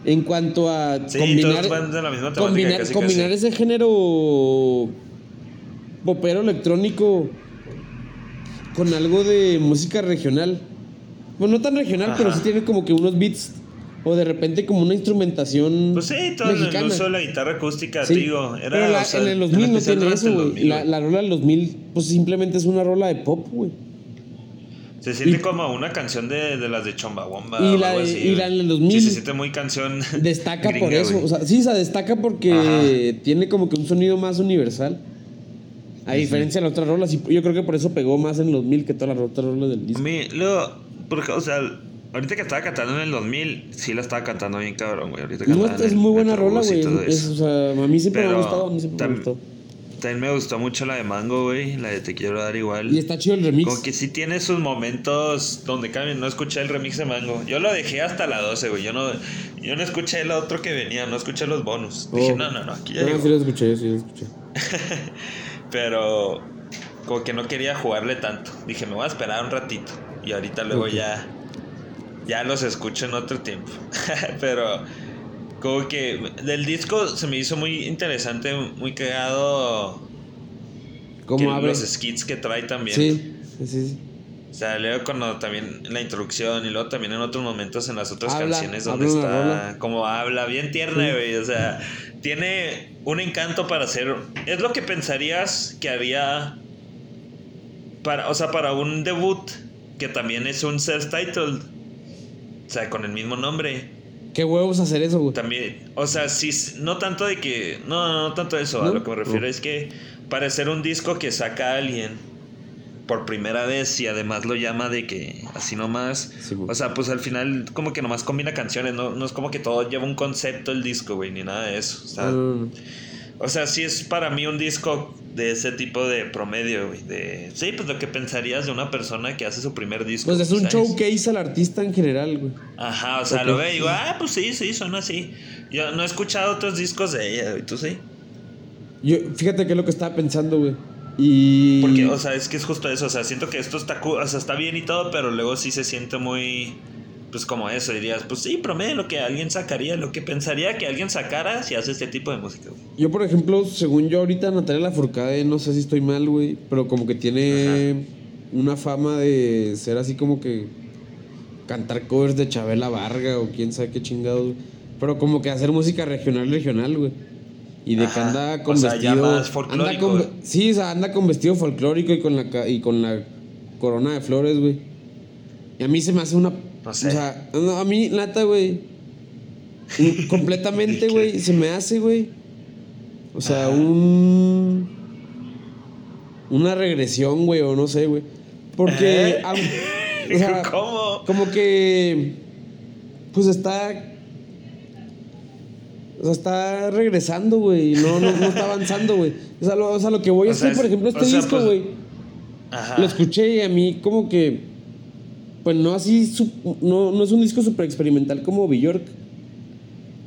En cuanto a Sí, combinar, todos van de la misma temática, combinar, casi, combinar casi. ese género popero electrónico con algo de música regional. Bueno, no tan regional, pero sí tiene como que unos beats o de repente como una instrumentación Pues sí, todo el mexicana. uso de la guitarra acústica, Sí, digo. Era, pero la- o sea, en el 2000 no tiene eso, el güey. 2000, La, la rola del 2000, pues simplemente es una rola de pop, güey. Se siente y- como una canción de, de las de Chombawamba. Y o la algo de- así, y la del 2000 Sí, se siente muy canción. Destaca por eso. güey. O sea, sí, se destaca porque tiene como que un sonido más universal. A diferencia de las otras rolas. Yo creo que por eso pegó más en los 2000 que todas las otras rolas del A disco. mí, luego, porque, o sea, ahorita que estaba cantando en el 2000, sí la estaba cantando bien cabrón, güey. Ahorita No, es muy buena rola, güey. o sea, a mí siempre me ha gustado. A mí siempre me gustado. También me gustó mucho la de Mango, güey. La de Te Quiero Dar Igual. Y está chido el remix. Como que sí tiene sus momentos donde cambian. No escuché el remix de Mango. Yo lo dejé hasta la 12, güey. Yo no, yo no escuché el otro que venía, no escuché los bonus. Dije, Oh. no, no, no, aquí ya No, llegó. sí lo escuché, sí lo escuché. Pero como que no quería jugarle tanto. Dije, me voy a esperar un ratito. Y ahorita luego ya. Ya los escucho en otro tiempo. Pero como que del disco se me hizo muy interesante, muy cagado. ¿Cómo abre? los skits que trae también. Sí, sí, sí. O sea, luego cuando también en la introducción y luego también en otros momentos en las otras Habla, canciones donde habla está como habla, bien tierna, güey. O sea, tiene un encanto para hacer. Es lo que pensarías que haría para, o sea, para un debut que también es un self-titled. O sea, con el mismo nombre. Qué huevos hacer eso, güey. También, o sea, sí, no tanto de que, no, no, no tanto eso, a lo que me refiero No. es que para hacer un disco que saca a alguien por primera vez y además lo llama de que así nomás, Sí, o sea, pues al final como que nomás combina canciones, no, no es como que todo lleva un concepto el disco, güey, ni nada de eso, o sea, no. o sea, sí es para mí un disco de ese tipo de promedio, güey, de, sí, pues lo que pensarías de una persona que hace su primer disco. Pues es un ¿sabes? showcase al artista en general, güey. Ajá, o sea, lo veo y digo, ah, pues sí, sí, son así. Yo no he escuchado otros discos de ella, güey, ¿tú sí? Yo, fíjate qué es lo que estaba pensando, güey. Y. Porque, o sea, es que es justo eso, o sea, siento que esto está, o sea, está bien y todo, pero luego sí se siente muy, pues como eso, dirías, pues sí, promedio lo que alguien sacaría, lo que pensaría que alguien sacara si hace este tipo de música, güey. Yo, por ejemplo, según yo ahorita Natalia Lafourcade, no sé si estoy mal, güey, pero como que tiene una fama de ser así como que cantar covers de Chabela Varga o quién sabe qué chingados, güey. Pero como que hacer música regional, regional, güey. Y de que anda con O sea, ya vestido. más anda con, güey. sí, o sea, anda con vestido folclórico y con la, y con la corona de flores, güey. Y a mí se me hace una. No sé. O sea, no, a mí, nata, güey. Completamente, güey. Se me hace, güey. O sea, Ajá. un. Una regresión, güey, o no sé, güey. Porque. ¿Eh? o sea, ¿Cómo? como que. Pues está. O sea, está regresando, güey. No, no, no está avanzando, güey. O sea, lo, o sea, lo que voy sea, que, por ejemplo, este disco, pues- güey. Ajá. Lo escuché y a mí como que... Pues no así... No, no es un disco súper experimental como Bjork.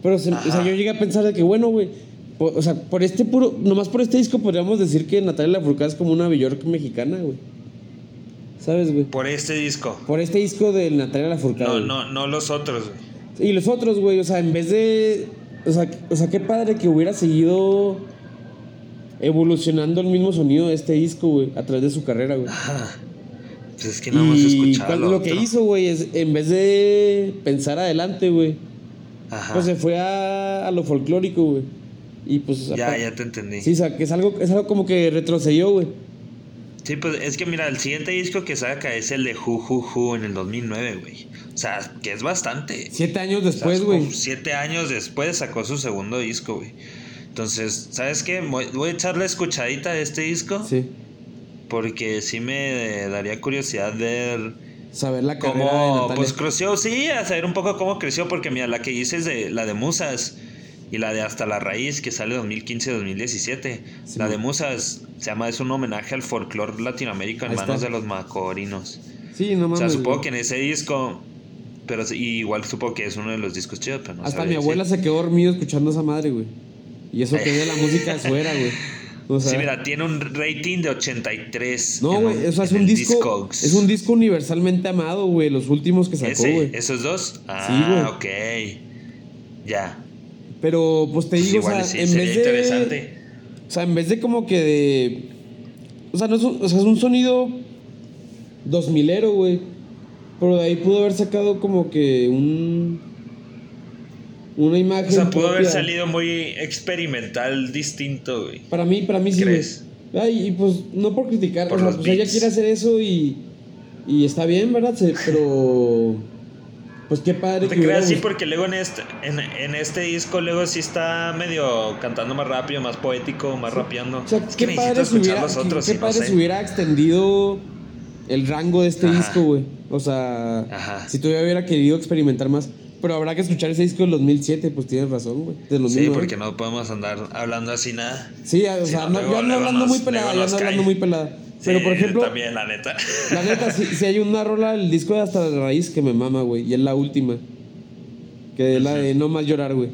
Pero se- o sea, yo llegué a pensar de que, bueno, güey... O sea, por este puro... Nomás por este disco podríamos decir que Natalia Lafourcade es como una Bjork mexicana, güey. ¿Sabes, güey? Por este disco. Por este disco de Natalia Lafourcade. No, no, no los otros, güey. Y los otros, güey, o sea, en vez de. O sea, o sea, qué padre que hubiera seguido evolucionando el mismo sonido de este disco, güey, a través de su carrera, güey. Ajá. Pues es que no hemos y escuchado. cuál- lo que hizo, güey, es en vez de pensar adelante, güey, Ajá. pues se fue a, a lo folclórico, güey. Y pues. ya, ya te entendí. Sí, o sea, que es algo, es algo como que retrocedió, güey. Sí, pues es que mira, el siguiente disco que saca es el de Ju Ju Ju en el 2009, güey. O sea, que es bastante. Siete años después, güey. Siete años después sacó su segundo disco, güey. Entonces, ¿sabes qué? Voy, voy a echarle escuchadita a este disco. Sí. Porque sí me daría curiosidad ver Saber la carrera de cómo Natalia. pues creció. Sí, a saber un poco cómo creció. Porque mira, la que hice es de la de Musas. Y la de Hasta la Raíz, que sale 2015-2017. Sí, la de. Musas se llama, es un homenaje al folclore latinoamérico en manos está. de los macorinos. Sí, no O mames. sea, supongo que en ese disco. Pero igual supongo que es uno de los discos chidos, pero no Hasta mi abuela decir. se quedó dormido escuchando esa madre, güey. Y eso que es de la música de su era, güey. O sea, Sí, mira, tiene un rating de 83. no, güey, o sea, es un disco. Discogs. Es un disco universalmente amado, güey. Los últimos que sacó, güey. ¿Esos dos? Ah, ok. Ya. Pero, pues te Pues digo, igual o sea, sí, en sería vez de. interesante. O sea, en vez de como que de. O sea, no es un, o sea, es un sonido 2000ero, güey. Pero de ahí pudo haber sacado como que un. Una imagen. O sea, pudo haber salido muy experimental, distinto, güey. Para mí, para mí sí. ¿Crees? Ay, y pues no por criticar, Por o sea, pues ella quiere hacer eso y. Y está bien, ¿verdad? Se- pero. Pues qué padre No te que creas, sí, porque luego en este, en, en este disco, luego sí está medio cantando más rápido, más poético, más rapeando. O sea, es que qué necesito padre, si escuchar hubiera, los otros qué no padre sé. si hubiera extendido el rango de este Ajá. disco, güey. O sea, Ajá. si todavía hubiera querido experimentar más. Pero habrá que escuchar ese disco del 2007, pues tienes razón, güey. Del Sí, 2009. porque no podemos andar hablando así nada. Sí, o sea, no, yo ando hablando muy pelada, yo ando hablando muy pelada. Pero por ejemplo, También, la neta. la neta, si, si hay una rola, el disco de Hasta la Raíz que me mama, güey. Y es la última. Que es la de No Más Llorar, güey.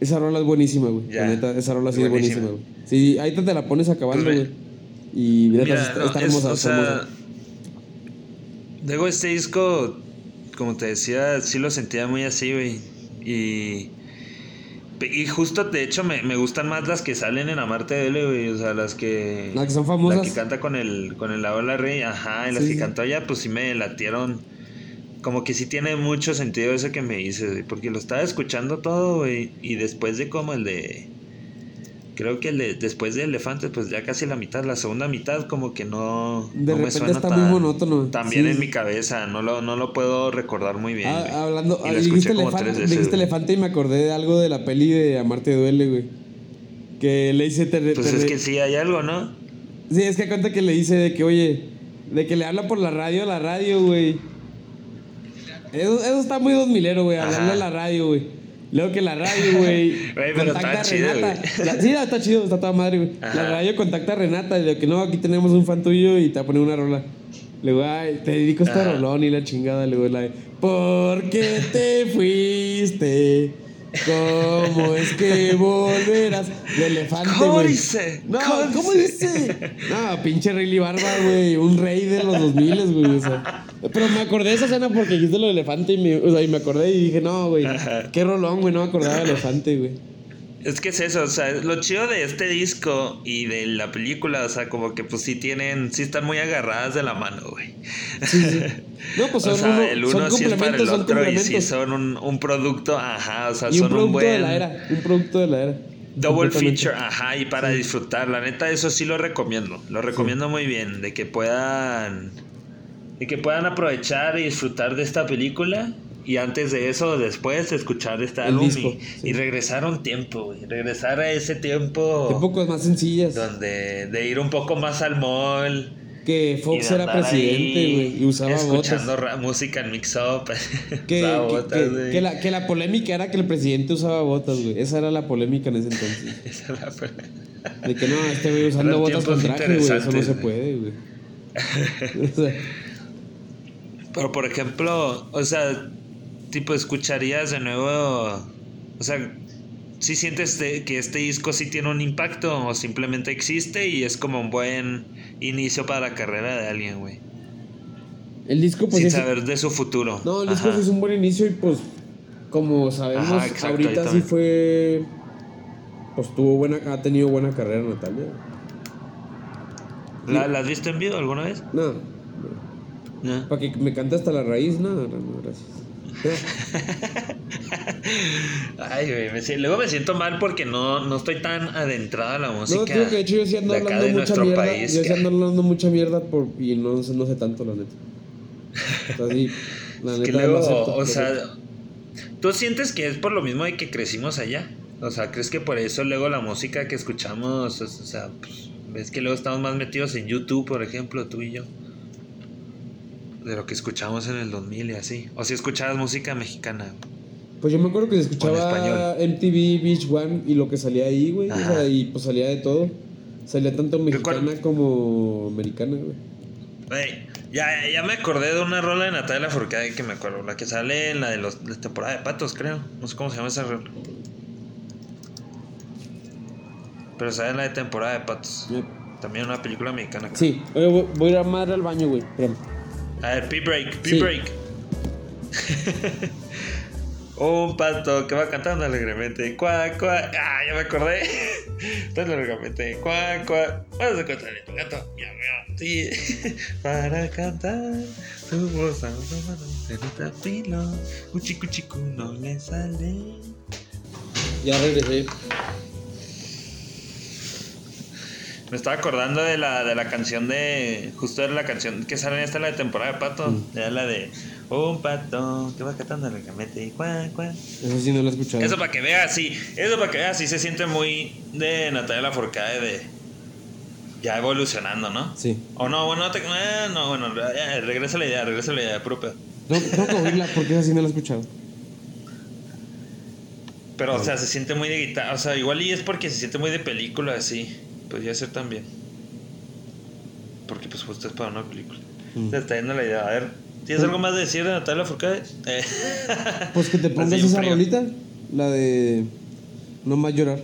Esa rola es buenísima, güey. La neta, esa rola sí Es es buenísima, buenísima. güey. Sí, ahí te, te la pones acabando, Pues güey. Y neta, Mira, está, no, está es- hermosa, o está sea, hermosa. Luego este disco, como te decía, sí lo sentía muy así, güey. Y, y justo, de hecho, me, me gustan más las que salen en Amarte Duele, güey. O sea, las que... Las que son famosas. La que canta con el, con el Abuela Rey, ajá. Y las Sí, que cantó ella, pues sí me latieron. Como que sí tiene mucho sentido eso que me dices, güey. Porque lo estaba escuchando todo, güey. Y después de como el de... Creo que después de Elefantes, pues ya casi la mitad, la segunda mitad como que no, De no me suena está tan, muy monótono. También Sí. en mi cabeza, no lo, no lo puedo recordar muy bien. Ah, hablando, Y ah, dijiste, como elefante, tres veces, dijiste güey. elefante y me acordé de algo de la peli de Amarte Duele, güey. Que le dice... Te, Pues te- es que sí hay algo, ¿no? Sí, es que cuenta que le dice de que, oye, de que le habla por la radio a la radio, güey. Eso, eso está muy dos milero, güey, hablarle a la radio, güey. Luego que la radio, güey. Pero contacta está a chido, Renata. La- sí, está chido, está toda madre, güey. La radio contacta a Renata y de que no, aquí tenemos un fan tuyo y te va a poner una rola. Luego, ay, te dedico este rolón y la chingada. Luego la de, ¿por qué te fuiste? ¿Cómo es que volverás? De elefante, ¿Cómo güey. dice? No, ¿Cómo ¿cómo, dice? No, pinche Rayleigh Barba, güey. Un rey de los 2000, güey. O sea. Pero me acordé de esa escena porque dijiste lo de elefante y me, o sea, y me acordé y dije, no, güey. Qué rolón, güey. No me acordaba de elefante, güey. Es que es eso, o sea, lo chido de este disco y de la película, o sea, como que pues sí tienen, sí están muy agarradas de la mano, güey. Sí, sí. No, pues son, o sea, uno, el son uno sí es para el otro y sí son un, un producto, ajá, o sea, y un son un, producto buen de la era. Un producto de la era. double feature, ajá, y para disfrutar, la neta eso sí lo recomiendo, lo recomiendo muy bien, de que puedan, de que puedan aprovechar y disfrutar de esta película. Y antes de eso, después, escuchar este El álbum disco, y, sí. y regresar a un tiempo, güey. Regresar a ese tiempo Épocas más sencillas. donde de ir un poco más al mall. Que Fox de era presidente, güey. Y usaba Escuchando botas. música en mix up. Que, que- botas, que- la, que la polémica era que el presidente usaba botas, güey. Esa era la polémica en ese entonces. Esa la fue- De que no, este güey usando botas con traje, güey. Eso no se puede, güey. O sea, Pero por ejemplo, o sea, tipo, escucharías de nuevo. O sea, si sientes de- que este disco sí tiene un impacto o simplemente existe y es como un buen inicio para la carrera de alguien, güey. el disco, pues. Sin es- saber de su futuro. No, el disco Ajá. sí es un buen inicio y, pues. Como sabemos, Ajá, exacto, ahí ahorita sí fue. Pues tuvo buena. Ha tenido buena carrera Natalia. ¿La, la has visto en vivo alguna vez? No. No. Para que me cante hasta la raíz, no, no, no, gracias. Ay, güey, me luego me siento mal porque no, no estoy tan adentrado a la música. No, tío, que de hecho yo sí ando de acá hablando de mucha nuestro mierda. país, yo sí ando hablando mucha mierda por, y no, sé- no sé tanto, la neta. O sea, sí, la neta que luego, acepto, o sea. ¿tú sientes que es por lo mismo de que crecimos allá? O sea, ¿crees que por eso luego la música que escuchamos, o sea, pues, ves que luego estamos más metidos en YouTube, por ejemplo, tú y yo? De lo que escuchamos en el 2000 y así. O si escuchabas música mexicana. Pues yo me acuerdo que se español. escuchaba MTV Beach One y lo que salía ahí, güey. O Ajá. sea, y pues salía de todo. Salía tanto mexicana como americana, güey. Ya, ya me acordé de una rola de Natalia Furcade que me acuerdo. La que sale en la de los, la temporada de patos, creo. No sé cómo se llama esa rola. Pero sale en la de temporada de patos. Yep. También una película mexicana. creo. Sí, oye, voy, voy a ir a madre al baño, güey. Espérame. A ver, P-Break, Sí. P-Break. Un pato que va cantando alegremente. Cuac. Ah, ya me acordé. Tan alegremente. Cuac, cuac. Vamos a contarle tu gato. Miau, miau. Sí. Para cantar. Tu voz a una mano de nuestra filo. Chico no le sale. Ya regresé. Me estaba acordando de la, de la canción de. Justo era la canción que sale en esta, la de temporada de pato. Era la de. Un pato que va cantando alegremente. Cuac, cuac. Eso sí no lo he escuchado. Eso para que veas, sí. Eso para que veas, sí se siente muy de Natalia Lafourcade de. Ya evolucionando, ¿no? Sí. O no, bueno, no, te, eh, no, bueno, ya, regresa la idea, regresa la idea, puro pedo. No, tengo que oírla porque esa sí no la he escuchado. Pero, o sea, se siente muy de guitarra. O sea, igual y es porque se siente muy de película, así. Podría ser también. Porque, pues, justo es para una película. Mm. Te está yendo la idea. A ver, ¿tienes algo más de decir de Natalia Lafourcade? Eh. Pues que te pongas esa frío. rolita, la de No más llorar.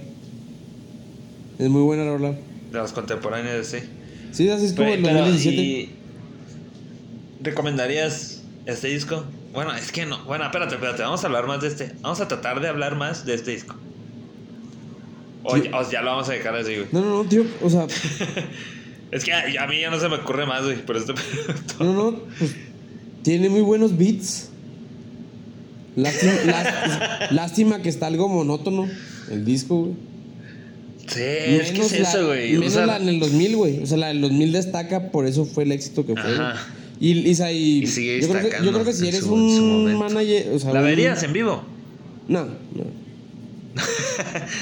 Es muy buena rola. De las contemporáneas, sí. Sí, así es como el pero, 2017. ¿y ¿Recomendarías este disco? Bueno, es que no. Bueno, espérate, espérate. Vamos a hablar más de este. Vamos a tratar de hablar más de este disco. O, Sí. o ya lo vamos a dejar así, güey. No, no, no, tío, o sea, Es que a, a mí ya no se me ocurre más, güey. Por esto. no, no, pues tiene muy buenos beats. Lástima, lás- lástima que está algo monótono el disco, güey. sí, es que es la- eso, güey. O Menos sea, la en el 2000, güey. O sea, la del 2000 destaca, por eso fue el éxito que fue. Ajá. Y, y, o y Y sigue yo, creo que, yo creo que si eres su- en su un manager, o sea, ¿La un- verías en vivo? No, no.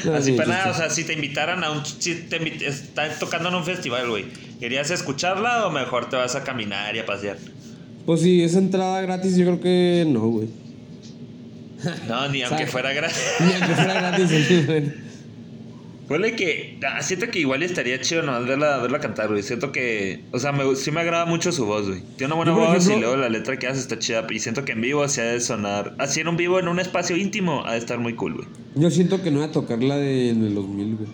No, Así para nada, o sea, si te invitaran a un. Si te invit- están tocando en un festival, güey. ¿Querías escucharla o mejor te vas a caminar y a pasear? Pues si es entrada gratis, yo creo que no, güey. No, ni aunque fuera gratis. Ni aunque fuera gratis. Ponle que. ah, siento que igual estaría chido nomás verla, verla cantar, güey. Siento que. O sea, me, sí me agrada mucho su voz, güey. Tiene una buena Yo, voz y luego la letra que hace está chida. Y siento que en vivo se ha de sonar. Así en un vivo, en un espacio íntimo, ha de estar muy cool, güey. Yo siento que no voy a tocar la de en el 2000, güey.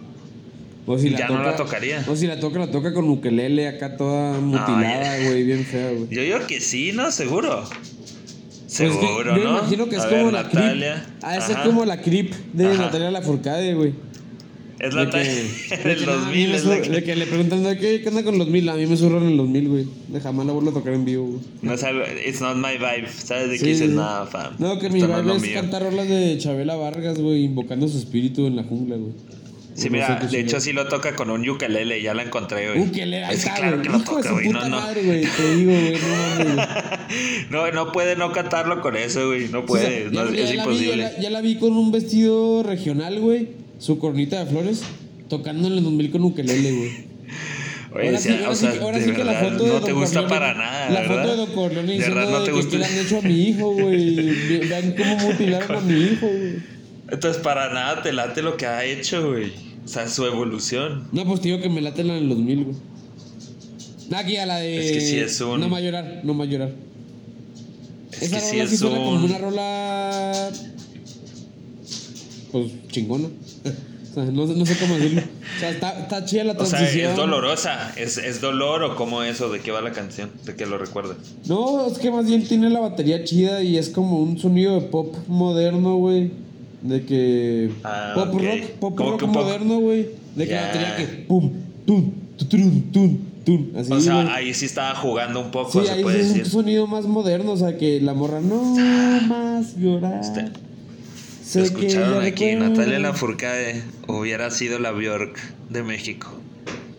O si la Ya toca, no la tocaría. O si la toca, la toca con ukelele acá toda mutilada, güey, bien fea, güey. Yo digo que sí, ¿no? Seguro. Pues es que Seguro, yo ¿no? me imagino que es A como ver, la Natalia. creep. De ser Ajá. como la creep de Ajá. Natalia Lafourcade, güey. Es la talla del que, no, a mí 2000. me es la que- le preguntan, ¿de ¿qué, ¿qué onda con los 2000? A mí me surran en los 2000, güey. De jamás la vuelvo a tocar en vivo, güey. No algo. It's not my vibe. ¿Sabes de qué dices? Nada, fam. No, que mi no es baile lo es mío". cantar rolas de Chabela Vargas, güey, invocando su espíritu en la jungla, güey. Sí, mira, de hecho sí lo toca con un ukelele, ya la encontré, güey. Ukelele, Es que claro que lo toca, güey. No, no. madre, güey. Te digo, güey, no mames, güey. No, no puede no cantarlo con eso, güey. No O sea, puede, ya- no, ya es la vi, imposible. ya, la, ya la vi con un vestido regional, güey. Su cornita de flores. Tocando en el 2000 con ukelele, güey. Oye, ahora sí, sí, ahora o sí sea, que- ahora de sí que la foto de no Don te gusta Corleone- para nada, La ¿verdad? foto de Don Corleone De verdad no de te que, gusta. ¿qué le han hecho a mi hijo, güey. Ve- Vean cómo mutilaron a mi hijo, güey. Entonces, para nada te late lo que ha hecho, güey. O sea, su evolución. No, pues te digo que me late la en los 2000, güey. Aquí a la de. Es que sí es un- No más llorar, no más llorar. Es Esa que rola sí es suena como un. una rola. Pues chingona. O sea, no, no sé cómo decirlo. O sea, está, está chida la O sea, transición. es dolorosa. ¿Es, es dolor o cómo eso? ¿De qué va la canción? ¿De qué lo recuerdas? No, es que más bien tiene la batería chida y es como un sonido de pop moderno, güey. De que. Ah, pop ok. rock, pop rock un moderno, güey. De que Ya. la batería que. Pum, tum, tutrum, tum, tum. Así, o sea, güey. ahí sí estaba jugando un poco, Sí, se ahí puede es un decir. sonido más moderno, o sea, que la morra no más llorar. Sé Se escucharon aquí. Natalia Lafourcade hubiera sido la Bjork de México.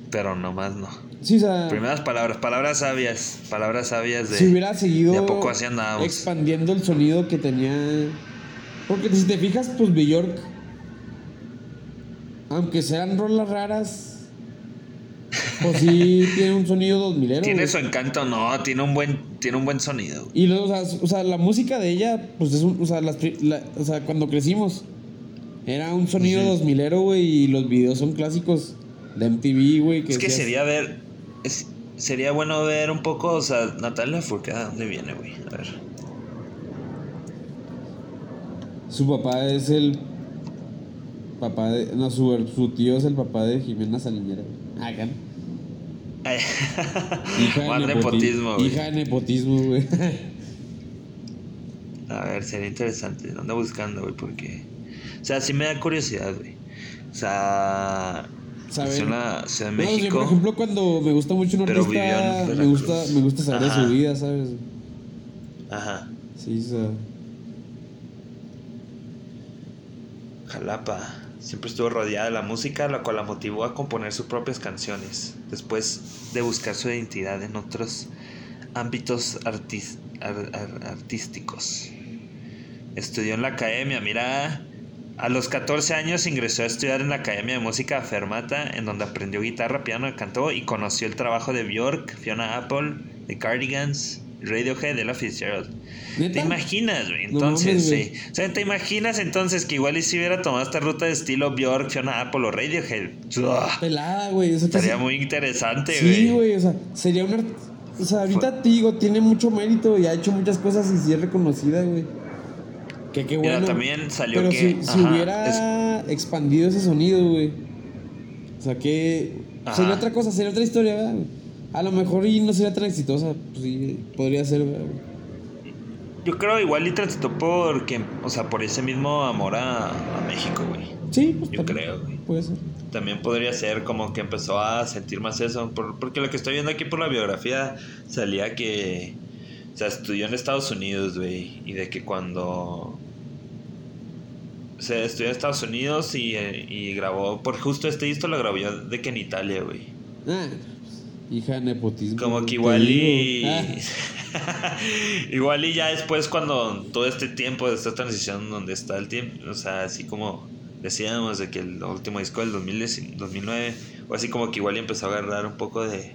Pero nomás no. Sí, o sea, Primeras palabras, palabras sabias, palabras sabias de... si hubiera seguido de a poco así andábamos. expandiendo el sonido que tenía. Porque si te fijas, pues Bjork, aunque sean rolas raras, pues sí tiene un sonido dos milero. Tiene su encanto, no, tiene un buen tiene un buen sonido. güey. Y luego, o sea, o sea, la música de ella, pues es un, o sea, las la- o sea, cuando crecimos, era un sonido dos milero, güey, y los videos son clásicos de MTV, güey. Es que decías- sería ver. es- sería bueno ver un poco, o sea, Natalia Furcada, ¿dónde viene, güey? A ver. Su papá es el papá de, no, su, su tío es el papá de Jimena Saliñera. Ah, acá. ¿no? Ay, Hija Más nepotismo, güey. Hija de nepotismo, güey. A ver, sería interesante. Ando buscando, güey, porque. O sea, sí me da curiosidad, güey. O sea. Saber. la Ciudad de No, México. por ejemplo, cuando me gusta mucho un artista, me gusta, me gusta saber de su vida, ¿sabes? Ajá. Sí, o sea. Jalapa. Siempre estuvo rodeada de la música, la cual la motivó a componer sus propias canciones, después de buscar su identidad en otros ámbitos artis- ar- ar- artísticos. Estudió en la academia, mira. A los 14 años ingresó a estudiar en la Academia de Música Fermata, en donde aprendió guitarra, piano cantó y conoció el trabajo de Björk, Fiona Apple, The Cardigans, Radiohead, Ella Fitzgerald. ¿Te imaginas, güey? No Entonces, güey. sí. O sea, ¿te imaginas entonces que igual y si hubiera tomado esta ruta de estilo Björk, Fiona Apple o Radiohead? ¡Uah! Pelada, güey. O sea, Estaría muy interesante, Sí, güey, o sea, sería un art- O sea, ahorita te digo, tiene mucho mérito y ha hecho muchas cosas y sí es reconocida, güey. Que qué Mira, bueno. también salió Pero que- si, si ajá, hubiera expandido ese sonido, güey. O sea, que. Ajá. Sería otra cosa, sería otra historia, ¿verdad? A lo mejor y no sería tan exitosa. Pues sí, podría ser. Yo creo igual y transitó porque, o sea, por ese mismo amor a, a México, güey. Sí, pues Yo también creo, güey. Puede ser. También podría ser como que empezó a sentir más eso, por- porque lo que estoy viendo aquí por la biografía salía que, o sea, estudió en Estados Unidos, güey, y de que cuando se estudió en Estados Unidos y, eh, y grabó, por justo este disco lo grabó yo de que en Italia, güey. Ah, hija de nepotismo. Como que igual y... igual y ya después cuando todo este tiempo de esta transición donde está el tiempo, o sea, así como decíamos de que el último disco del 2010 2009, o así como que igual y empezó a agarrar un poco de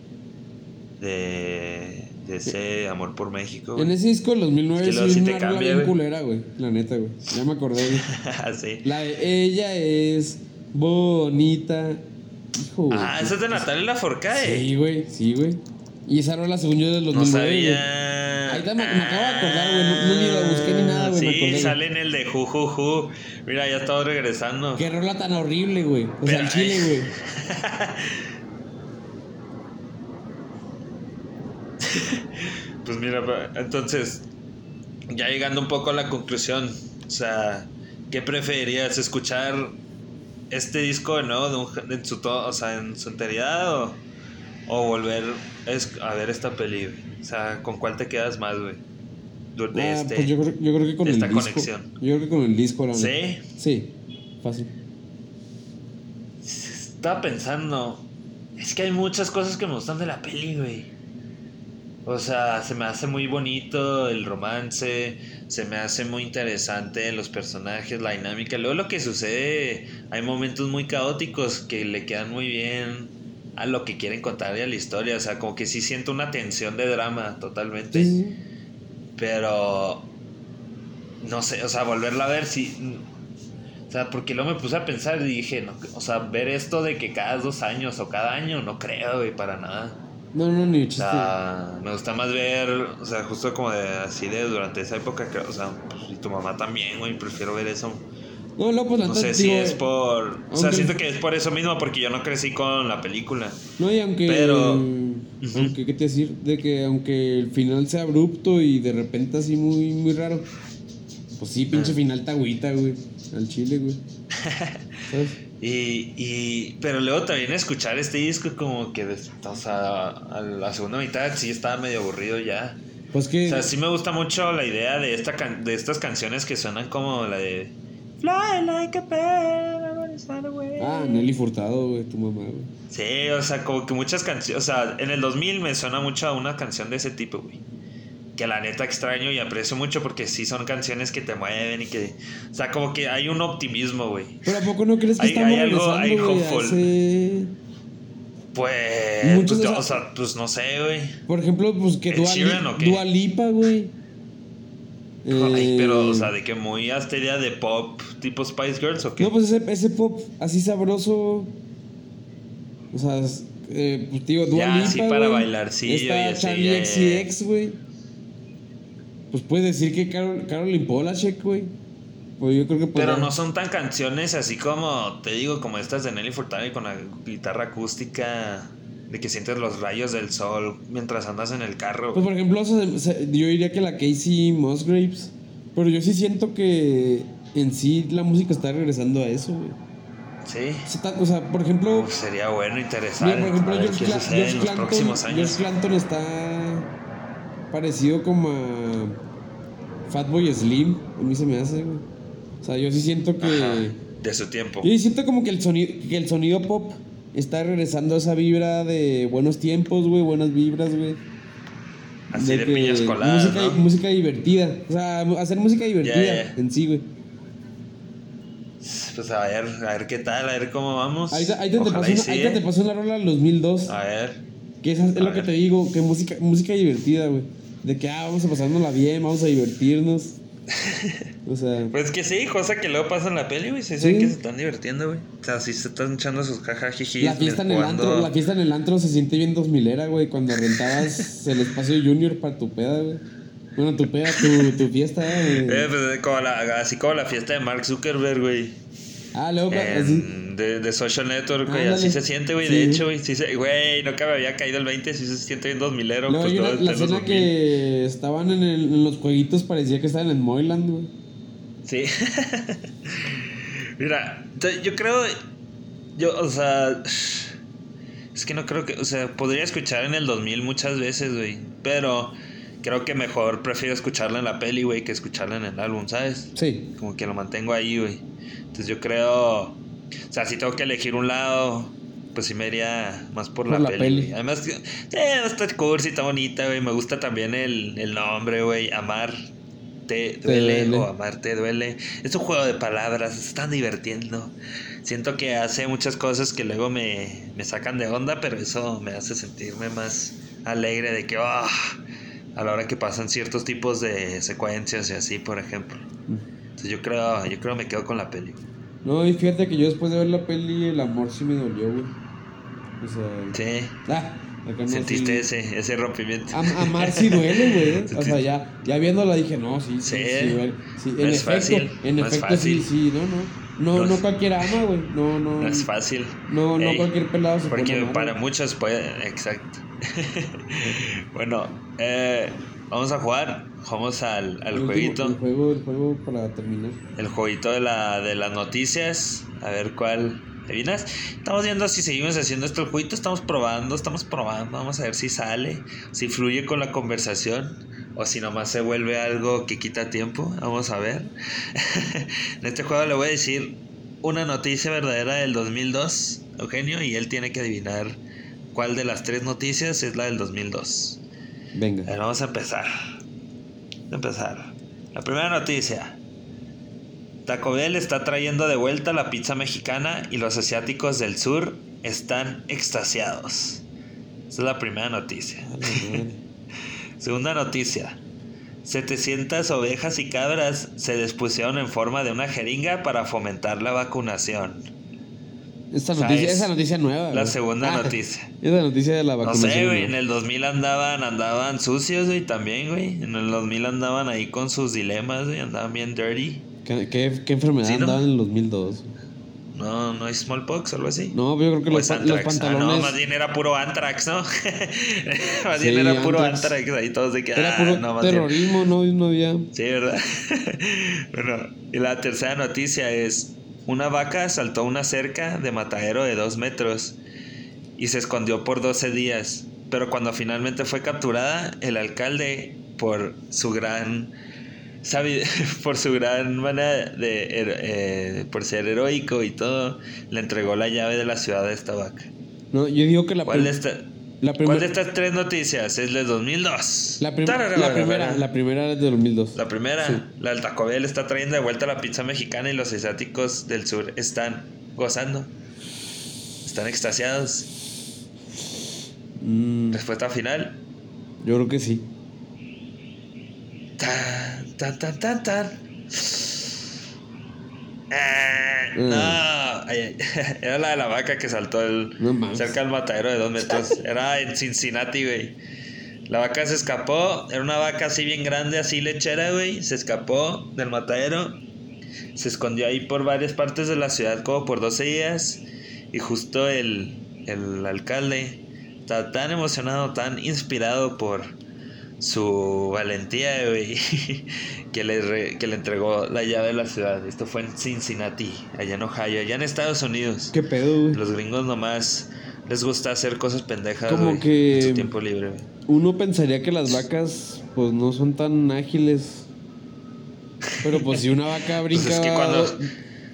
de, de ese amor por México. en ese disco del 2009 Es que sí una te cambia, bien güey. culera, güey. La neta, güey. Ya me acordé, sí. La de ella es bonita. Hijo. Ah, esa es de Natalia Lafourcade. Sí, güey, sí, güey. Y esa rola según yo del 2009, No sabía. Ahorita me- me acabo de acordar, güey, no- no ni la busqué ni nada, güey, me Sí, acordé, sale en el de Ju Ju Ju. Mira, ya estamos regresando. Qué rola tan horrible, güey. O sea, el chile, güey. Pues mira, entonces, ya llegando un poco a la conclusión, o sea, ¿qué preferirías? ¿Escuchar este disco de nuevo de un- en, su to- o sea, en su enteridad o, o volver es- a ver esta peli? güey? O sea, ¿con cuál te quedas más, güey? De de Ah, este. pues yo creo, yo creo que con de el disco. conexión. Yo creo que con el disco, la ¿Sí? Sí, fácil. Estaba pensando, es que hay muchas cosas que me gustan de la peli, güey. O sea, se me hace muy bonito el romance, se me hace muy interesante los personajes, la dinámica. Luego lo que sucede, hay momentos muy caóticos que le quedan muy bien a lo que quieren contar y a la historia. O sea, como que sí siento una tensión de drama totalmente. Sí, sí, sí. Pero no sé, o sea, volverla a ver si. O sea, porque luego me puse a pensar y dije, no, o sea, ver esto de que cada dos años o cada año, no creo, güey, para nada. No, no, ni chiste. me gusta más ver, o sea, justo como de así de durante esa época, que, o sea, pues, y tu mamá también, güey, prefiero ver eso. No, no, pues No sé si es por. O sea, siento que es por eso mismo, porque yo no crecí con la película. No, y aunque. Pero- Aunque, ¿qué te decir? De que aunque el final sea abrupto y de repente así muy, muy raro. Pues sí, pinche Ah. final tagüita, güey. Al chile, güey. ¿Sabes? Y, y, pero luego también escuchar este disco como que, o sea, a la segunda mitad sí estaba medio aburrido ya. Pues que. O sea, sí me gusta mucho la idea de, esta can- de estas canciones que suenan como la de Fly like a bird, I wanna fly away". Ah, Nelly Furtado, güey, tu mamá, güey. Sí, o sea, como que muchas canciones, o sea, en el 2000 me suena mucho a una canción de ese tipo, güey. Que la neta extraño y aprecio mucho porque sí son canciones que te mueven y que... O sea, como que hay un optimismo, güey. Pero ¿a poco no crees que Hay- estamos hay algo- hay hopeful. ese... Pues, Muchos pues, o sea, pues no sé, güey. Por ejemplo, pues que ¿Ed Dua, Sheeran Li-? Dua Lipa, güey. Ay, pero, o Eh, sea, de que muy hasta idea de pop tipo Spice Girls o qué? No, pues ese, ese pop así sabroso. O sea, eh, pues digo, Dua Ya, Lipa, sí, para güey. bailarcillo y Está así, Charlie ya, ya. XCX, güey. Pues puedes decir que Carol, Caroline Polachek, güey. Pues yo creo que Pero no son tan canciones así como, te digo, como estas de Nelly Furtado con la guitarra acústica, de que sientes los rayos del sol mientras andas en el carro. Pues por ejemplo, yo diría que la Casey Musgraves. Pero yo sí siento que en sí la música está regresando a eso, güey. sí. O sea, por ejemplo, Uf, sería bueno, interesante. Mira, por ejemplo, George, Cla- George Clanton. George Clanton está parecido como a Fatboy Slim. A mí se me hace, güey. O sea, yo sí siento que. Ajá, de su tiempo. Yo sí siento como que el sonido, que el sonido pop está regresando a esa vibra de buenos tiempos, güey, buenas vibras, güey. Así de que piñas coladas, música, ¿no? música divertida. O sea, hacer música divertida en sí, güey. Pues a ver, a ver qué tal, a ver cómo vamos. Ahí, te- ahí te, pasó una, ahí te, pasó una rola del 2002. A ver. Que esa es A lo que te digo, que música, música divertida, güey. De que, ah, vamos a pasárnosla bien, vamos a divertirnos. O sea, Pues que sí, cosa que luego pasa en la peli, güey. Se Sí. que se están divirtiendo, güey. O sea, sí se están echando sus jajajijis. la fiesta en el antro, la fiesta en el antro se siente bien 2000era, güey, cuando rentabas el espacio junior para tu peda, güey. Bueno, tu peda, tu, tu fiesta, Eh, güey. pues, como la, así como la fiesta de Mark Zuckerberg, güey. Ah, así, En- de, de Social Network, güey. Así se siente, güey. Sí. De hecho, güey. Sí se, güey, nunca me había caído el 20. Sí se siente bien 2000ero. luego pues, todo la escena 2000. que estaban en, el- en los jueguitos parecía que estaban en Moyland, güey. Sí. Mira, yo creo. Yo, o sea. Es que no creo que. O sea, podría escuchar en el 2000 muchas veces, güey. Pero creo que mejor prefiero escucharla en la peli, güey, que escucharla en el álbum, ¿sabes? Sí. Como que lo mantengo ahí, güey. Entonces yo creo. O sea, si tengo que elegir un lado. Pues sí me iría más por, Por la, la peli. peli. Además, sí, está cursi, está bonita, güey. Me gusta también el, el nombre, güey. Amar te duele, duele. o amar te duele. Es un juego de palabras, se están divirtiendo. Siento que hace muchas cosas que luego me, me sacan de onda, pero eso me hace sentirme más alegre de que, ah, a la hora que pasan ciertos tipos de secuencias y así, por ejemplo. Entonces yo creo, yo creo me quedo con la peli. No, y fíjate que yo después de ver la peli, el amor sí me dolió, güey. O sea. Sí, Ah, no, sentiste sí. ese, ese rompimiento. Am- amar sí duele, güey. O sea, ya, ya viéndola dije, no, sí, sí, Sí. sí, No en es efecto, fácil, en no sí, sí, no, no. No, No cualquiera ama, güey. No, no. No es fácil. No, no Ey, cualquier pelado se Porque para muchos puede, exacto. bueno, eh, vamos a jugar. Vamos al, al El último- jueguito. El juego, el juego para terminar. El jueguito de, la, de las noticias. A ver cuál. ¿Adivinas? Estamos viendo si seguimos haciendo esto el jueguito. Estamos probando, estamos probando. Vamos a ver si sale, si fluye con la conversación. O si nomás se vuelve algo que quita tiempo. Vamos a ver. en este juego le voy a decir una noticia verdadera del 2002, Eugenio. Y él tiene que adivinar cuál de las tres noticias es la del 2002. A Venga. vamos a empezar. Vamos a empezar. La primera noticia. Taco Bell está trayendo de vuelta la pizza mexicana y los asiáticos del sur están extasiados. Esa es la primera noticia. Segunda noticia. 700 ovejas y cabras se despusieron en forma de una jeringa para fomentar la vacunación. Esta noticia, es esa noticia nueva. La güey. segunda Ah, noticia. Esa noticia de la No vacunación. sé, güey, en el 2000 andaban, andaban sucios, güey, también, güey. En el 2000 andaban ahí con sus dilemas, güey, andaban bien dirty. ¿Qué, qué, qué enfermedad Sí, ¿no? andaba en el 2002? No, no hay smallpox o algo así. No, yo creo que los, es los anthrax. Ah, pantalones. no, más bien era puro anthrax, ¿no? más bien era puro anthrax. ahí todos de que. Era ah, puro no, terrorismo, no, no había. Sí, ¿verdad? bueno, y la tercera noticia es: una vaca saltó una cerca de matadero de dos metros y se escondió por 12 días. Pero cuando finalmente fue capturada, el alcalde, por su gran. Sabi- por su gran manera de. eh, por ser heroico y todo, le entregó la llave de la ciudad a esta vaca. No, yo digo que la, ¿Cuál de, esta- la cuál de estas tres noticias es del 2002? La, prim- Tarara, la primera, la primera es de 2002. la primera, Sí. la del Taco Bell está trayendo de vuelta la pizza mexicana y los asiáticos del sur están gozando. Están extasiados. Mm, Respuesta final. yo creo que sí. Tan, tan, tan, tan, tan. Eh, Mm. no, ay, ay. era la de la vaca que saltó el, No cerca del matadero de dos metros. Era en Cincinnati, güey. La vaca se escapó. Era una vaca así bien grande, así lechera, güey. Se escapó del matadero. Se escondió ahí por varias partes de la ciudad, como por 12 días. Y justo el, el alcalde estaba tan emocionado, tan inspirado por su valentía, güey, que le, re- que le entregó la llave de la ciudad. Esto fue en Cincinnati, allá en Ohio, allá en Estados Unidos. ¿Qué pedo, güey? Los gringos nomás les gusta hacer cosas pendejas, Como güey, que- en su tiempo libre, güey. Uno pensaría que las vacas, pues no son tan ágiles. Pero pues si una vaca brinca. Pues es que cuando-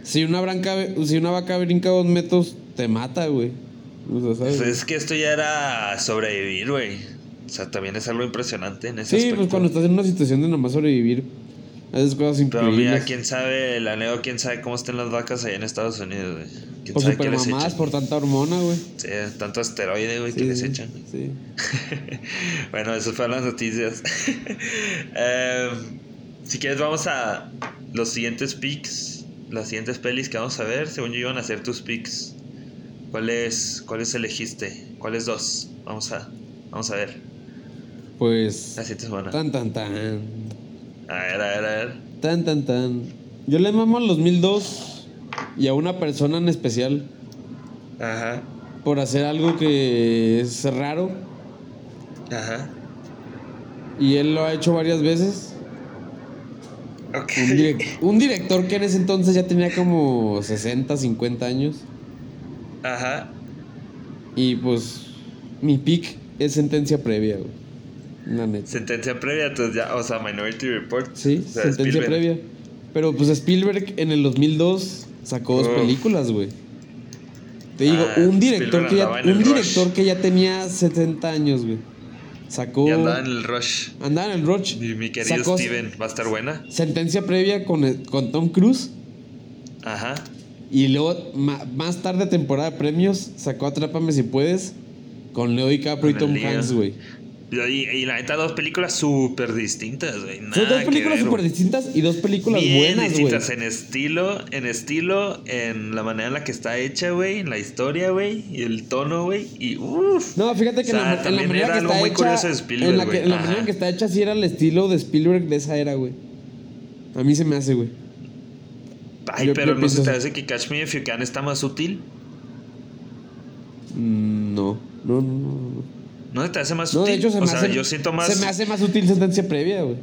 Si una, branca, si una vaca brinca dos metros, te mata, güey. O sea, ¿sabes? Pues es que esto ya era sobrevivir, güey. O sea, también es algo impresionante en ese sí, aspecto. pues cuando estás en una situación de nomás sobrevivir, haces cosas Pero increíbles. mira, quién sabe, la neo, quién sabe cómo estén las vacas allá en Estados Unidos, güey. Quién Por sabe qué super les mamadas, echan. por tanta hormona, güey. Sí, tanto asteroide, güey, que les echan. Sí. bueno, eso fueron las noticias. Em, si quieres, vamos a los siguientes picks. Las siguientes pelis que vamos a ver. Según yo, iban a ser tus picks. ¿Cuáles, ¿Cuáles elegiste? ¿Cuáles dos? Vamos a, vamos a ver. Pues. La siguiente semana. Tan, tan, tan. A ver, a ver, a ver. Tan, tan, tan. Yo le mamo al 2002 y a una persona en especial Ajá, por hacer algo que es raro ajá. y él lo ha hecho varias veces. Ok. Un, un director que en ese entonces ya tenía como 60, 50 años Ajá. y pues mi pick es sentencia previa, güey. Neta. Sentencia previa, entonces ya, o sea, Minority Report. Sí, O sea, sentencia Spielberg. previa. Pero pues Spielberg en el 2002 sacó dos películas, güey. Te digo, Ah, un director Spielberg que ya, un rush. director que ya tenía 70 años, güey. Sacó Y andaba en el Rush. andaba en el Rush. Mi, mi querido Sacó Steven, ¿va a estar buena? Sentencia previa con, con Tom Cruise. Ajá. Y luego, más tarde, temporada de premios, sacó Atrápame si puedes con Leo DiCaprio y Con Tom el Leo. Hanks, güey. Y, y la neta, dos películas súper distintas, güey. Son dos películas súper distintas y dos películas Bien buenas, güey. distintas en estilo, en estilo, en la manera en la que está hecha, güey, en la historia, güey, y el tono, güey, y uff. No, fíjate que O en sea, la, en la también manera era que algo está muy hecha. curioso de Spielberg, en la, que- güey. en la manera en que está hecha, sí era el estilo de Spielberg de esa era, güey. A mí se me hace, güey. Ay, yo- pero yo no se te hace que Catch Me If You Can está más útil. Mm, No, no, no, no. no. ¿No se te hace más No, útil? de hecho, se o sea, hace, yo siento más. se me hace más útil sentencia previa, güey.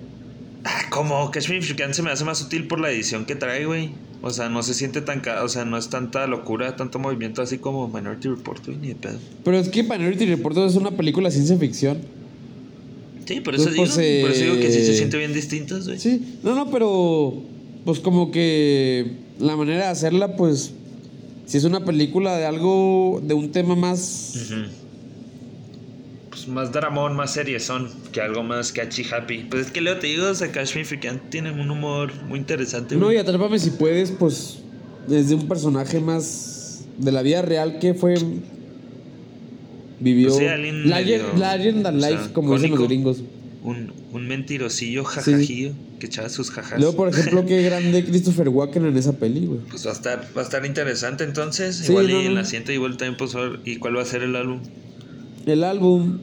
Ah, ¿cómo? Catch Me If You Can se me hace más útil por la edición que trae, güey. O sea, no se siente tan. O sea, no es tanta locura, tanto movimiento así como Minority Report, güey, ni de pedo. Pero es que Minority Report es una película de ciencia ficción. Sí, por eso, Pues, digo, pues, por eso digo que sí se eh, siente bien distintos, güey. Sí, no, no, pero pues como que la manera de hacerla, pues, si es una película de algo, de un tema más... Ujú. Pues más dramón, más serie son que algo más catchy happy. Pues es que Leo te digo, o sea, Catch Me If You Can tienen un humor muy interesante. No, güey. y Atrápame si puedes, pues, desde un personaje más de la vida real que fue... Vivió... Pues o sea, life, como dicen los gringos. Un, un mentirosillo jajajillo que echaba sus jajas. Luego, por ejemplo, qué grande Christopher Walken en esa peli, güey. Pues va a estar, va a estar interesante entonces. Sí, igual no, y en no. la siguiente igual también pues y cuál va a ser el álbum. El álbum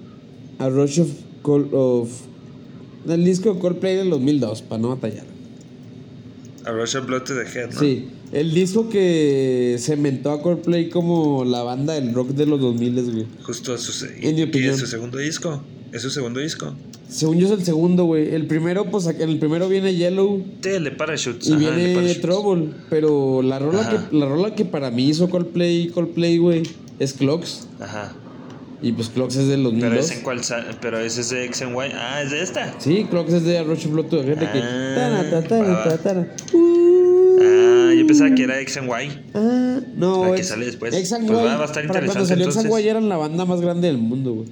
A Rush of, Col- of el disco de Coldplay del 2002, para no batallar. A Rush of Blood to the Head, ¿no? Sí, el disco que cementó a Coldplay como la banda del rock de los 2000, güey. Justo su, se- En mi ¿y opinión. es su segundo disco. Es su segundo disco. Según yo es el segundo, güey. El primero, pues en el primero viene Yellow Sí, el de Parachutes. y ajá, viene Parachutes. Trouble. Pero la rola, Ajá. que, la rola que para mí hizo Coldplay, Coldplay, güey, es Clocks. Ajá. Y pues Clocks es del Pero 2002. es en cuál pero ese es de X and Y. Ah, es de esta. Sí, Clocks es de Rush Blood to de que... Ah, Ah, yo pensaba que era X and Y. Ah, no, La que sale después. Ex and Pues va- va a estar para cuando interesante, salió Ex and. Y eran la banda más grande del mundo, güey.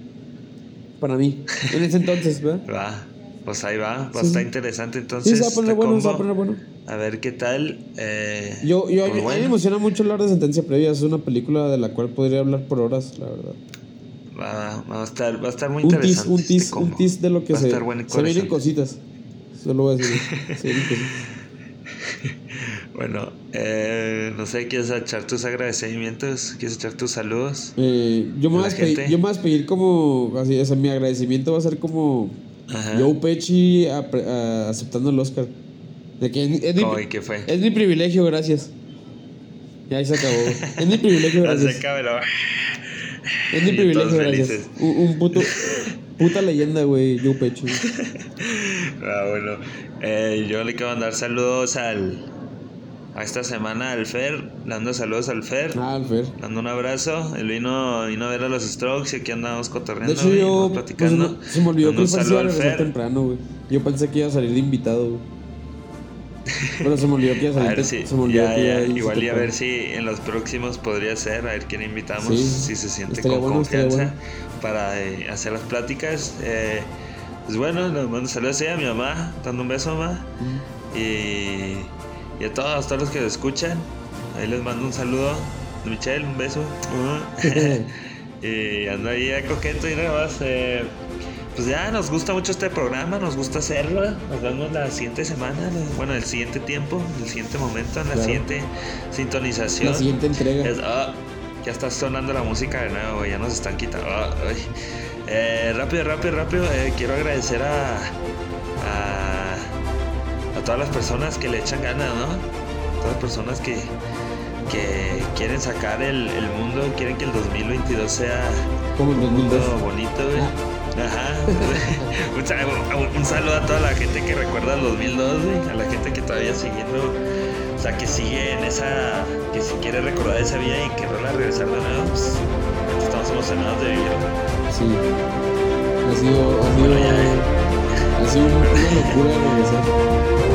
Para mí. En ese entonces, ¿verdad? Va. Pues ahí va. Va a estar interesante entonces. Sí, se va a poner bueno, se va a poner bueno. A ver qué tal. Eh, Yo, yo, a pues mí- a mí me emociona mucho hablar de Sentencia Previa. Es una película de la cual podría hablar por horas, la verdad. Va, va a estar, va a estar muy Un tis, interesante. un este tis, combo. un tis de lo que Va se. estar bueno se vienen cositas. Solo voy a decir. se vienen cositas. Bueno, eh, no sé, ¿quieres echar tus agradecimientos? ¿Quieres echar tus saludos? Eh, yo, me yo me voy a despedir como. Así, o sea, mi agradecimiento va a ser como. Ajá. Joe apre- a- aceptando el Oscar. De que es, es mi, ¿Cómo y qué fue? es mi privilegio, gracias. Y ahí se acabó. es mi privilegio, gracias. cabrón. Es mi privilegio, gracias. Un, un puto. Puta leyenda, güey, Joe Pesci. Ah, bueno. Eh, yo le quiero mandar saludos al. A esta semana al Fer. Le mando saludos al Fer. Ah, Alfer. Le mando un abrazo. Él vino, vino a ver a los Strokes y aquí andamos cotorreando. De hecho, güey, yo. pues, platicando. no- se me olvidó que un Fer saludo al Fer. temprano, güey. Yo pensé que iba a salir de invitado, güey. Pero se me olvidó que a ver si, se me olvidó ya, que igual y a ver si en los próximos podría ser, a ver quién invitamos, Sí, si se siente con bueno, confianza para eh, hacer las pláticas. Eh, pues bueno, les mando saludos a mi mamá, dando un beso, mamá, Mm. y, y a todos, todos los que lo escuchan. Ahí les mando un saludo, Michelle, un beso. y ando ahí a coqueto y nada más. eh, pues ya nos gusta mucho este programa, nos gusta hacerlo. Nos vemos la siguiente semana, bueno, el siguiente tiempo, el siguiente momento, en la Claro. siguiente sintonización. La siguiente entrega. Es- ah, ya está sonando la música de nuevo, ya nos están quitando. ah. Eh, rápido, rápido, rápido. eh, quiero agradecer a, a, a todas las personas que le echan ganas, ¿no? Todas las personas que, que quieren sacar el, el mundo, quieren que el 2022 sea Como un mundo 2002. bonito, güey. Ajá. un, sal- un- un saludo a toda la gente que recuerda el 2002, güey. A la gente que todavía siguiendo, o sea, que sigue en esa, que si quiere recordar esa vida y que rola regresar de nuevo, pues estamos emocionados de vivir. Sí. Ha sido. Ha sido. Bueno, ya, Ha sido una locura regresar.